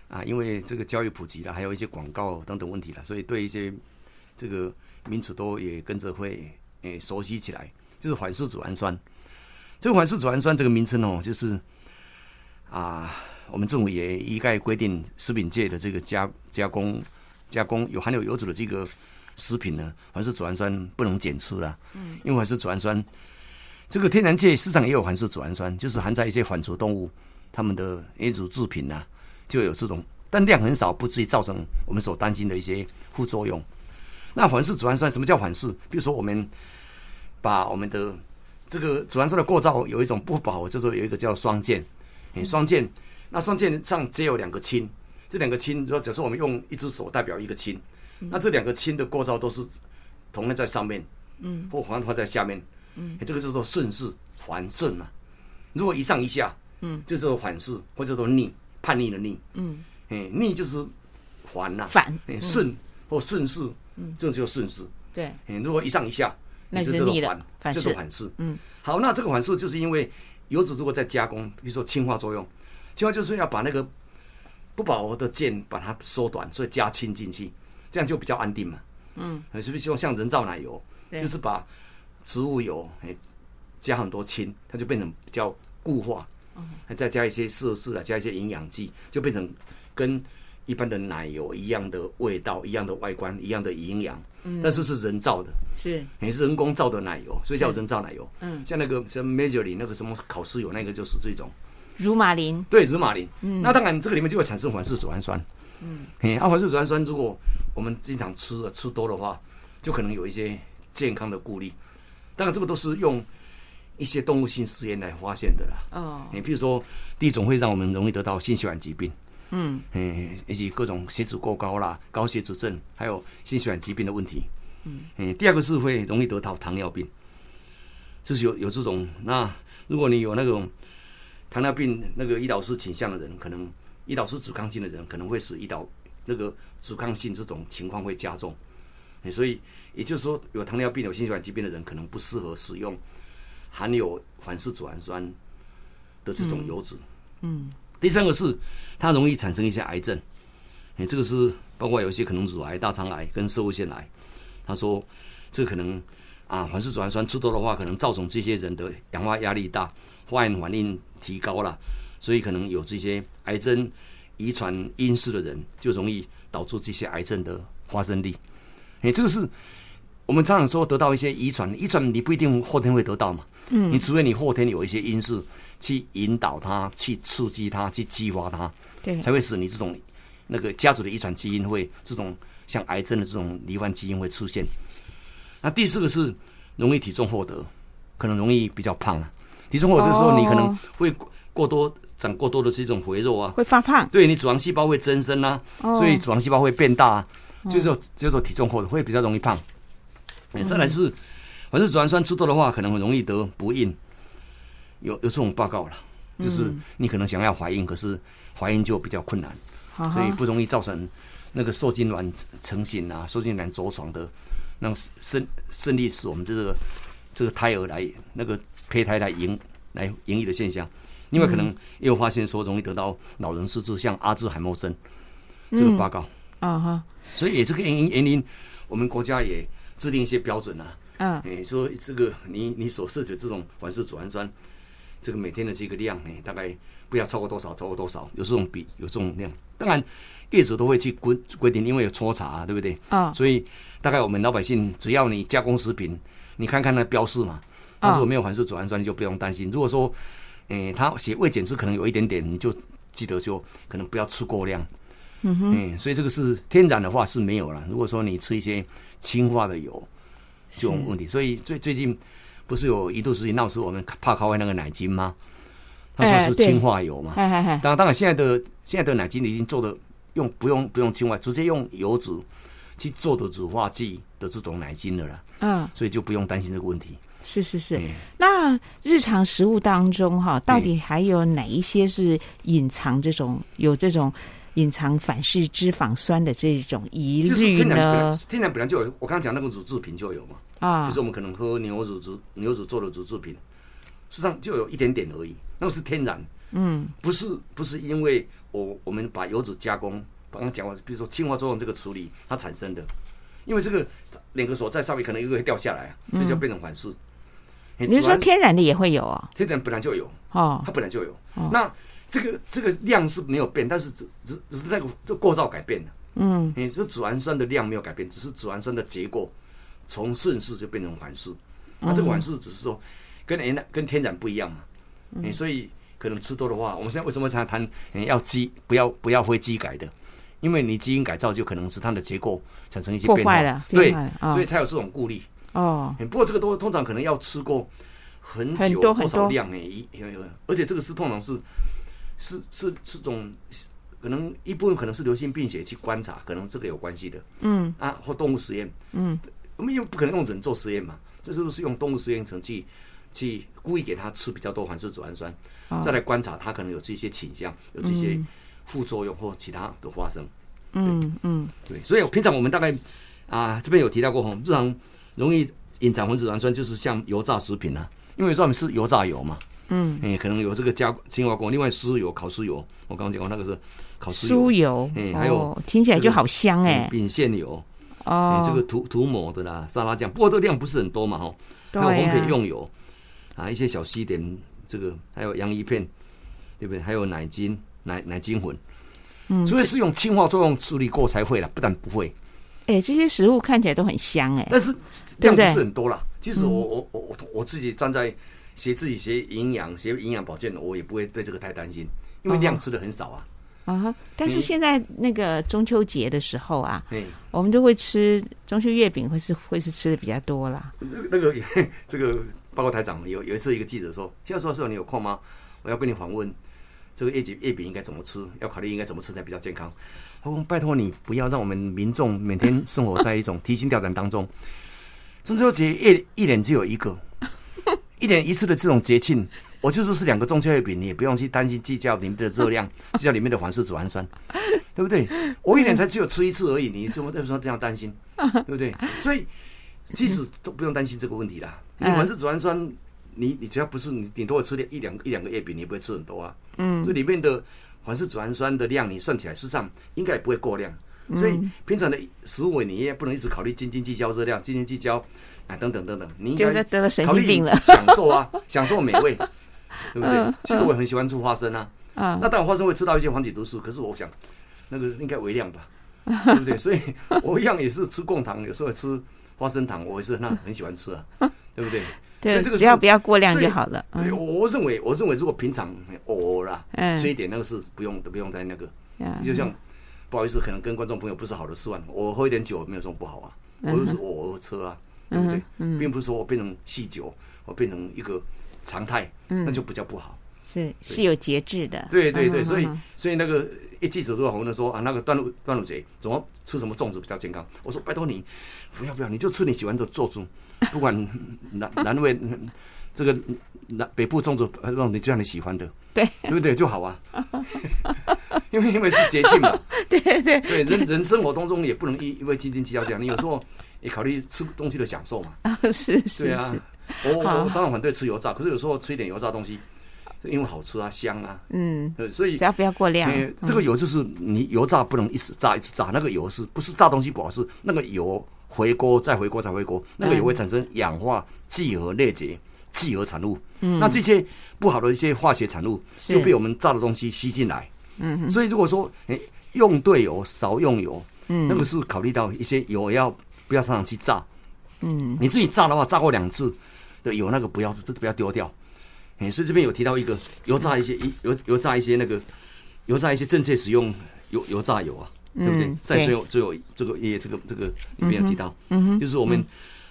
Speaker 7: 啊，因为这个教育普及了，还有一些广告等等问题了，所以对一些这个名词都也跟着会诶熟悉起来。就是反式组氨酸，这个反式组氨酸这个名称哦，就是。啊，我们政府也一概规定，食品界的这个加加工加工有含有油脂的这个食品呢，反式组氨酸不能检吃了。嗯，因为反式组氨酸，这个天然界市场也有反式组氨酸，就是含在一些反刍动物它们的一组制品呢，就有这种，但量很少，不至于造成我们所担心的一些副作用。那反式组氨酸什么叫反式？比如说我们把我们的这个组氨酸的构造有一种不饱和，就是有一个叫双键。双键，那双键上只有两个氢，这两个氢，如果假设我们用一只手代表一个氢，那这两个氢的构造都是同样在上面，嗯，或环环在下面，嗯，这个叫做顺势环顺嘛。如果一上一下，嗯，就叫做反势或者说逆叛逆的逆，嗯，哎，逆就是环呐，
Speaker 1: 反，
Speaker 7: 顺或顺势，嗯，这个叫顺势，
Speaker 1: 对，
Speaker 7: 哎，如果一上一下，
Speaker 1: 那
Speaker 7: 就叫做
Speaker 1: 反，
Speaker 7: 叫做反势，嗯，好，那这个反势就是因为。油脂如果再加工，比如说氢化作用，氢化就是要把那个不饱和的键把它缩短，所以加氢进去，这样就比较安定嘛。嗯，是不是希望像人造奶油，就是把植物油哎加很多氢，它就变成比较固化，嗯再加一些色素啊，加一些营养剂，就变成跟一般的奶油一样的味道、一样的外观、一样的营养。但是是人造的，
Speaker 1: 是
Speaker 7: 也是人工造的奶油，所以叫人造奶油。嗯，像那个像 Major 里那个什么考试有那个就是这种
Speaker 1: 乳马林，
Speaker 7: 对，乳马林。嗯，那当然这个里面就会产生反式组氨酸。嗯，嘿，啊，反式组氨酸如果我们经常吃吃多的话，就可能有一些健康的顾虑。当然这个都是用一些动物性实验来发现的啦。哦，你比如说第一种会让我们容易得到心血管疾病。嗯，诶，以及各种血脂过高啦、高血脂症，还有心血管疾病的问题。嗯，诶，第二个是会容易得到糖尿病，就是有有这种。那如果你有那种糖尿病那个胰岛素倾向的人，可能胰岛素阻抗性的人，可能会使胰岛那个阻抗性这种情况会加重。所以也就是说，有糖尿病、有心血管疾病的人，可能不适合使用含有反式组氨酸的这种油脂。嗯。第三个是，它容易产生一些癌症，哎，这个是包括有一些可能乳癌、大肠癌跟射物腺癌。他说，这可能啊，反式组氨酸吃多的话，可能造成这些人的氧化压力大，化验反应提高了，所以可能有这些癌症遗传因素的人，就容易导致这些癌症的发生率。哎，这个是我们常常说得到一些遗传，遗传你不一定后天会得到嘛，嗯，你除非你后天有一些因素。去引导他，去刺激他，去激发他，
Speaker 1: 对，
Speaker 7: 才会使你这种那个家族的遗传基因会这种像癌症的这种罹患基因会出现。那第四个是容易体重获得，可能容易比较胖啊。体重获得的时候，你可能会过多长过多的这种肥肉啊，
Speaker 1: 会发胖。
Speaker 7: 对你脂肪细胞会增生啊，所以脂肪细胞会变大啊，就是叫做体重获得会比较容易胖。再来是，反正脂肪酸出多的话，可能很容易得不孕。有有这种报告了，就是你可能想要怀孕，可是怀孕就比较困难，所以不容易造成那个受精卵成型啊，受精卵着床的，那种胜胜利使我们这个这个胎儿来那个胚胎来营来营育的现象。另外可能又发现说容易得到老人失智，像阿兹海默症这个报告。
Speaker 1: 啊哈，
Speaker 7: 所以也这个原因原因，我们国家也制定一些标准啊。
Speaker 1: 嗯，
Speaker 7: 你，说这个你你所摄取这种反式组氨酸，这个每天的这个量，呢，大概不要超过多少，超过多少，有这种比有这种量。当然，业主都会去规规定，因为有抽查，对不对？
Speaker 1: 啊，
Speaker 7: 所以大概我们老百姓，只要你加工食品，你看看那标示嘛，他说没有反式组氨酸，你就不用担心。如果说，哎，他写未检出可能有一点点，你就记得就可能不要吃过量。
Speaker 1: 嗯哼，
Speaker 7: 嗯，所以这个是天然的话是没有了。如果说你吃一些氢化的油，这种问题，所以最最近不是有一度事情闹出我们怕咖啡那个奶精吗？他说是氢化油嘛。当然，当然，现在的现在的奶精已经做的用不用不用氢化，直接用油脂去做的乳化剂的这种奶精的了。
Speaker 1: 嗯，
Speaker 7: 所以就不用担心这个问题。
Speaker 1: 是是是。
Speaker 7: 哎
Speaker 1: 那日常食物当中哈，到底还有哪一些是隐藏这种有这种隐藏反式脂肪酸的这种疑
Speaker 7: 就是
Speaker 1: 虑
Speaker 7: 天然？天然本来就有，我刚刚讲那个乳制品就有嘛，
Speaker 1: 啊。
Speaker 7: 就是我们可能喝牛乳乳牛乳做的乳制品，实际上就有一点点而已，那个是天然，
Speaker 1: 嗯。
Speaker 7: 不是不是因为我我们把油脂加工，刚刚讲过，比如说氢化作用这个处理它产生的，因为这个两个手在上面可能一个会掉下来啊，所以就变成反式。哎
Speaker 1: 你是说天然的也会有哦？
Speaker 7: 天然本来就有，
Speaker 1: 哦。
Speaker 7: 它本来就有。
Speaker 1: 哦。
Speaker 7: 那这个这个量是没有变，但是只只只是那个这构造改变了。
Speaker 1: 嗯
Speaker 7: 你这组氨酸的量没有改变，只是组氨酸的结构从顺式就变成反式。那这个反式只是说跟原来跟天然不一样嘛。你所以可能吃多的话，我们现在为什么常谈嗯要基不要不要非基改的？因为你基因改造就可能是它的结构产生一些变化对所以才有这种顾虑。
Speaker 1: 哦
Speaker 7: 不过这个都通常可能要吃过很
Speaker 1: 很
Speaker 7: 久
Speaker 1: 多很多
Speaker 7: 多少量哎，一而且这个是通常是是是是种可能一部分可能是流行病学去观察，可能这个有关系的
Speaker 1: 嗯。
Speaker 7: 啊，或动物实验，
Speaker 1: 嗯。
Speaker 7: 我们又不可能用人做实验嘛，这都是用动物实验程去去故意给他吃比较多环式组氨酸，
Speaker 1: 哦
Speaker 7: 再来观察他可能有这些倾向，有这些副作用或其他的发生。
Speaker 1: 嗯嗯。
Speaker 7: 对，所以平常我们大概啊这边有提到过哈，日常容易隐藏环式组氨酸就是像油炸食品啊，因为上面是油炸油嘛，
Speaker 1: 嗯，
Speaker 7: 哎、可能有这个加氢化工，另外酥油、烤酥油，我刚刚讲过那个是烤
Speaker 1: 酥
Speaker 7: 油，酥
Speaker 1: 油，
Speaker 7: 哎还有
Speaker 1: 哦听起来就好香哎
Speaker 7: 嗯，丙线油，哎、
Speaker 1: 哦，
Speaker 7: 这个涂涂抹的啦，沙拉酱，不过这个量不是很多嘛哈，
Speaker 1: 对
Speaker 7: 还有红
Speaker 1: 啊
Speaker 7: 品用油啊，一些小西点，这个还有洋芋片，对不对？还有奶精、奶奶精粉，
Speaker 1: 嗯
Speaker 7: 除非是用氢化作用处理过才会啦，不然不会。
Speaker 1: 哎，这些食物看起来都很香哎，
Speaker 7: 但是量不是很多啦。其实我我我我我自己站在学自己学营养、学营养保健的，我也不会对这个太担心，因为量吃的很少啊。
Speaker 1: 啊哈，但是
Speaker 7: 嗯
Speaker 1: 现在那个中秋节的时候啊，
Speaker 7: 哎，
Speaker 1: 我们就会吃中秋月饼，会是会是吃的比较多啦。
Speaker 7: 那个那个 这个报告台长有有一次一个记者说，现在说说你有空吗？我要跟你访问这个月饼月饼应该怎么吃，要考虑应该怎么吃才比较健康。我说拜托你不要让我们民众每天生活在一种提心吊胆当中。中秋节一一年只有一个，一年一次的这种节庆，我就是吃两个中秋月饼，你也不用去担心计较里面的热量，计较里面的反式脂肪酸，对不对？我一年才只有吃一次而已，你怎么为什么这样担心？对不对？所以即使都不用担心这个问题啦。你反式脂肪酸，你你只要不是你顶多会吃一两一两个月饼，你也不会吃很多啊。
Speaker 1: 嗯
Speaker 7: 这里面的反式脂肪酸的量，你算起来，事实上应该也不会过量。所以平常的食物你也不能一直考虑斤斤计较热量、斤斤计较啊等等等等，你应
Speaker 1: 就
Speaker 7: 该
Speaker 1: 得了神经病了。
Speaker 7: 享受啊，享受美味，对不对
Speaker 1: 嗯？
Speaker 7: 其实我也很喜欢吃花生啊，
Speaker 1: 啊
Speaker 7: 那当然花生会吃到一些黄体毒素，可是我想那个应该微量吧，对不对？所以我一样也是吃贡糖，有时候吃花生糖，我也是那很喜欢吃啊，对不对？所
Speaker 1: 对
Speaker 7: 以这个，
Speaker 1: 只要不要过量就好了。
Speaker 7: 对，
Speaker 1: 嗯
Speaker 7: 我我认为，我认为如果平常偶尔啦，
Speaker 1: 嗯
Speaker 7: 吃一点那个是不用都，不用在那个，
Speaker 1: 嗯
Speaker 7: 就像不好意思，可能跟观众朋友不是好的示范，我喝一点酒没有什么不好啊，我就是偶尔喝啊，对不对？
Speaker 1: 嗯
Speaker 7: 并不是说我变成酗酒，我变成一个常态，
Speaker 1: 嗯
Speaker 7: 那就比较不好。
Speaker 1: 是是有节制的。
Speaker 7: 对对对，所以所以那个一记者都访问的说啊，那个端午端午节怎么吃什么粽子比较健康？我说拜托你，不要不要，你就吃你喜欢的粽子，不管难难为这个南北部粽子，呃让你就让你喜欢的，
Speaker 1: 对。
Speaker 7: 对不对？就好啊？因为因为是节庆嘛，
Speaker 1: 对 对。
Speaker 7: 对人人生活当中也不能因因为斤斤计较这样，你有时候也考虑吃东西的享受嘛。
Speaker 1: 啊，是是
Speaker 7: 对啊。
Speaker 1: 是，，
Speaker 7: 我我我常常反对吃油炸，可是有时候吃一点油炸东西因为好吃啊，香啊，
Speaker 1: 嗯，
Speaker 7: 对，所以
Speaker 1: 只要不要过量。
Speaker 7: 呃，这个油就是你油炸不能一直炸一直炸，那个油是不是炸东西不好？吃那个油回锅再回锅再回锅，那个油会产生氧化气和裂解气和产物。嗯，那这些不好的一些化学产物就被我们炸的东西吸进来。
Speaker 1: 嗯
Speaker 7: 所以如果说诶用对油少用油，
Speaker 1: 嗯
Speaker 7: 那个是考虑到一些油要不要常常去炸。
Speaker 1: 嗯
Speaker 7: 你自己炸的话，炸过两次的油那个不要不要丢掉。哎，所以这边有提到一个油炸一些一油油炸一些那个油炸一些正确使用油油炸油啊，对不对
Speaker 1: 嗯？对
Speaker 7: 在最后最后这个也这个这个里面有提到，
Speaker 1: 嗯哼，
Speaker 7: 就是我们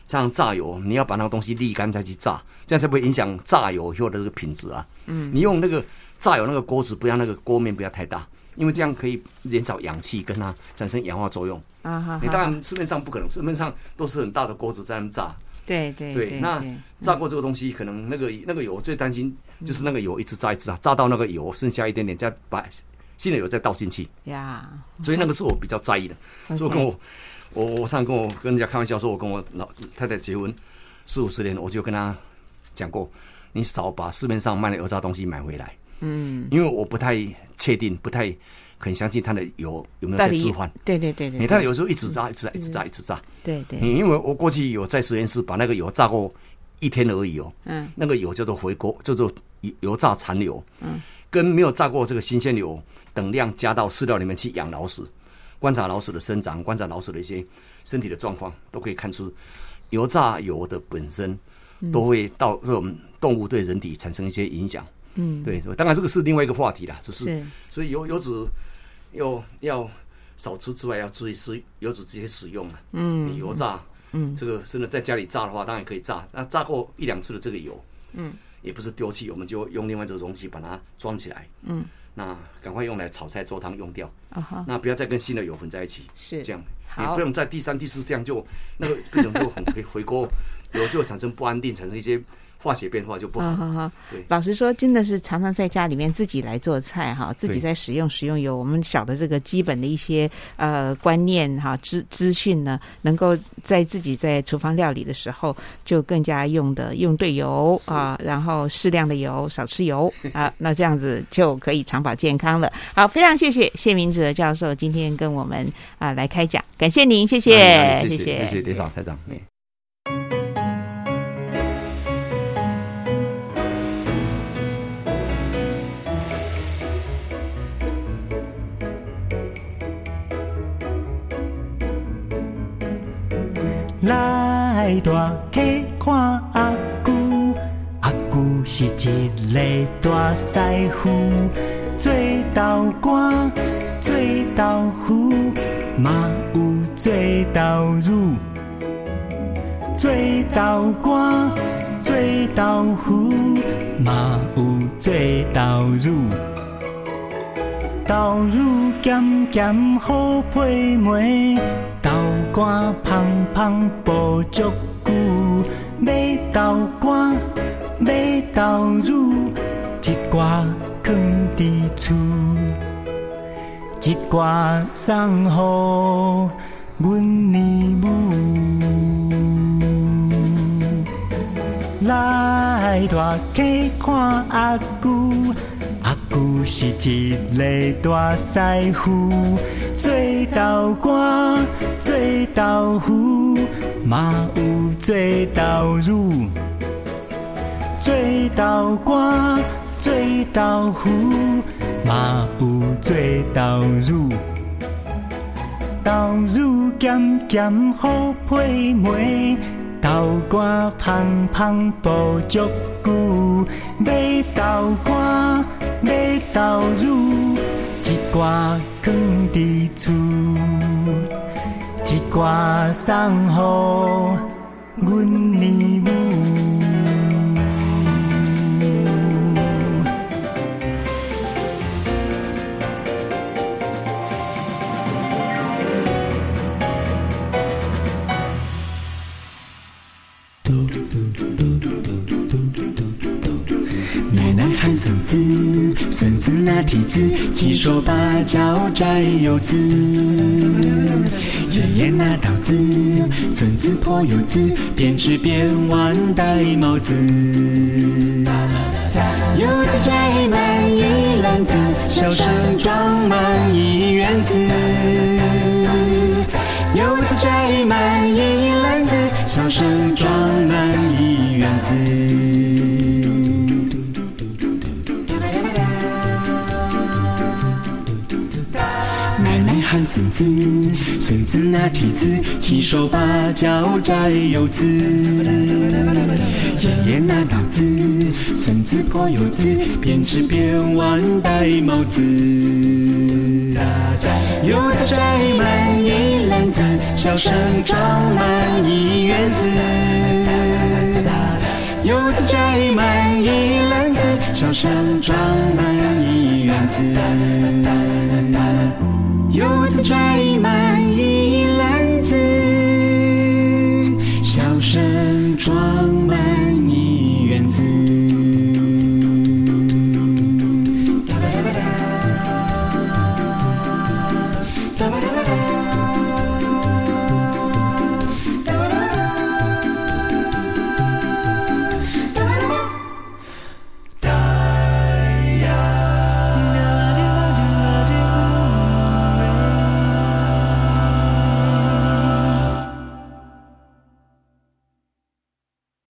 Speaker 7: 这样榨油，你要把那个东西沥干再去榨，这样才不会影响榨油以后的这个品质啊。嗯，你用那个榨油那个锅子，不要那个锅面不要太大，因为这样可以减少氧气跟它产生氧化作用。
Speaker 1: 啊哈，
Speaker 7: 你当然市面上不可能，市面上都是很大的锅子在那榨。
Speaker 1: 对对
Speaker 7: 对，那
Speaker 1: 对
Speaker 7: 炸过这个东西，可能那个那个油最担心就是那个油一直炸一直炸，炸到那个油剩下一点点，再把新的油再倒进去，
Speaker 1: 呀，
Speaker 7: 所以那个是我比较在意的。所以跟我我我上次跟我跟人家开玩笑说，我跟我老太太结婚四五十年，我就跟她讲过，你少把市面上卖的油炸东西买回来，
Speaker 1: 嗯，
Speaker 7: 因为我不太确定，不太很相信它的油有没有在置换。
Speaker 1: 对对对对，
Speaker 7: 你看有时候一直炸，一直炸，一直炸，一直炸。
Speaker 1: 对对，
Speaker 7: 嗯，因为我过去有在实验室把那个油炸过一天而已哦，
Speaker 1: 嗯。
Speaker 7: 那个油叫做回锅，叫做油油炸残留，
Speaker 1: 嗯，
Speaker 7: 跟没有炸过这个新鲜油等量加到饲料里面去养老鼠，观察老鼠的生长，观察老鼠的一些身体的状况，都可以看出油炸油的本身都会到这种动物对人体产生一些影响。
Speaker 1: 嗯，
Speaker 7: 对，当然这个是另外一个话题啦，就是
Speaker 1: 是
Speaker 7: 所以油油脂要要少吃之外，要注意吃油脂直接使用啊。
Speaker 1: 嗯
Speaker 7: 你油炸，
Speaker 1: 嗯
Speaker 7: 这个真的在家里炸的话，当然可以炸。那炸过一两次的这个油，
Speaker 1: 嗯，
Speaker 7: 也不是丢弃，我们就用另外这个容器把它装起来。
Speaker 1: 嗯，
Speaker 7: 那赶快用来炒菜、做汤用掉。
Speaker 1: 啊哈，
Speaker 7: 那不要再跟新的油混在一起，
Speaker 1: 是
Speaker 7: 这样。
Speaker 1: 好
Speaker 7: 你不用在第三、第四这样就那个各种就很回回锅，油就会产生不安定，产生一些化学变化就不好。
Speaker 1: 好好好
Speaker 7: 对，
Speaker 1: 老实说，真的是常常在家里面自己来做菜哈，自己在使用食用油，我们晓得这个基本的一些呃观念哈资资讯呢，能够在自己在厨房料理的时候就更加用的用对油啊，然后适量的油，少吃油啊，那这样子就可以长保健康了。好，非常谢谢谢明哲教授今天跟我们啊来开讲，感谢您，谢谢，
Speaker 7: 谢
Speaker 1: 谢
Speaker 7: 谢谢队长台长。
Speaker 9: 来大溪看阿舅，阿舅是一个大师傅，做豆干，做豆腐，嘛有做豆乳，做豆干，做豆腐，嘛有做豆乳。豆乳咸咸好配糜，豆干香香保足久。买豆干，买豆乳，一挂放伫厝，一挂送互阮年母。来大溪看阿舅，阿姑是一个大师傅，做豆干，做豆腐，嘛有做豆乳，做豆干，做豆腐，嘛有做豆乳。豆乳咸咸好配糜，豆干香香保足久。买豆干，买豆乳，一挂放伫厝，一挂送乎阮年母。孙子，孙子拿梯子，七手八脚摘柚子。爷爷拿刀子，孙子破柚子，边吃边玩戴帽子。柚子摘
Speaker 10: 满一篮子，笑声装满一院子。子，孙子拿梯子，七手八脚摘柚子。爷爷拿刀子，孙子破柚子，边吃边玩戴帽子。柚子摘满一篮子，笑声装满一院子。柚子摘满一篮子，笑声装满一院子。柚子摘满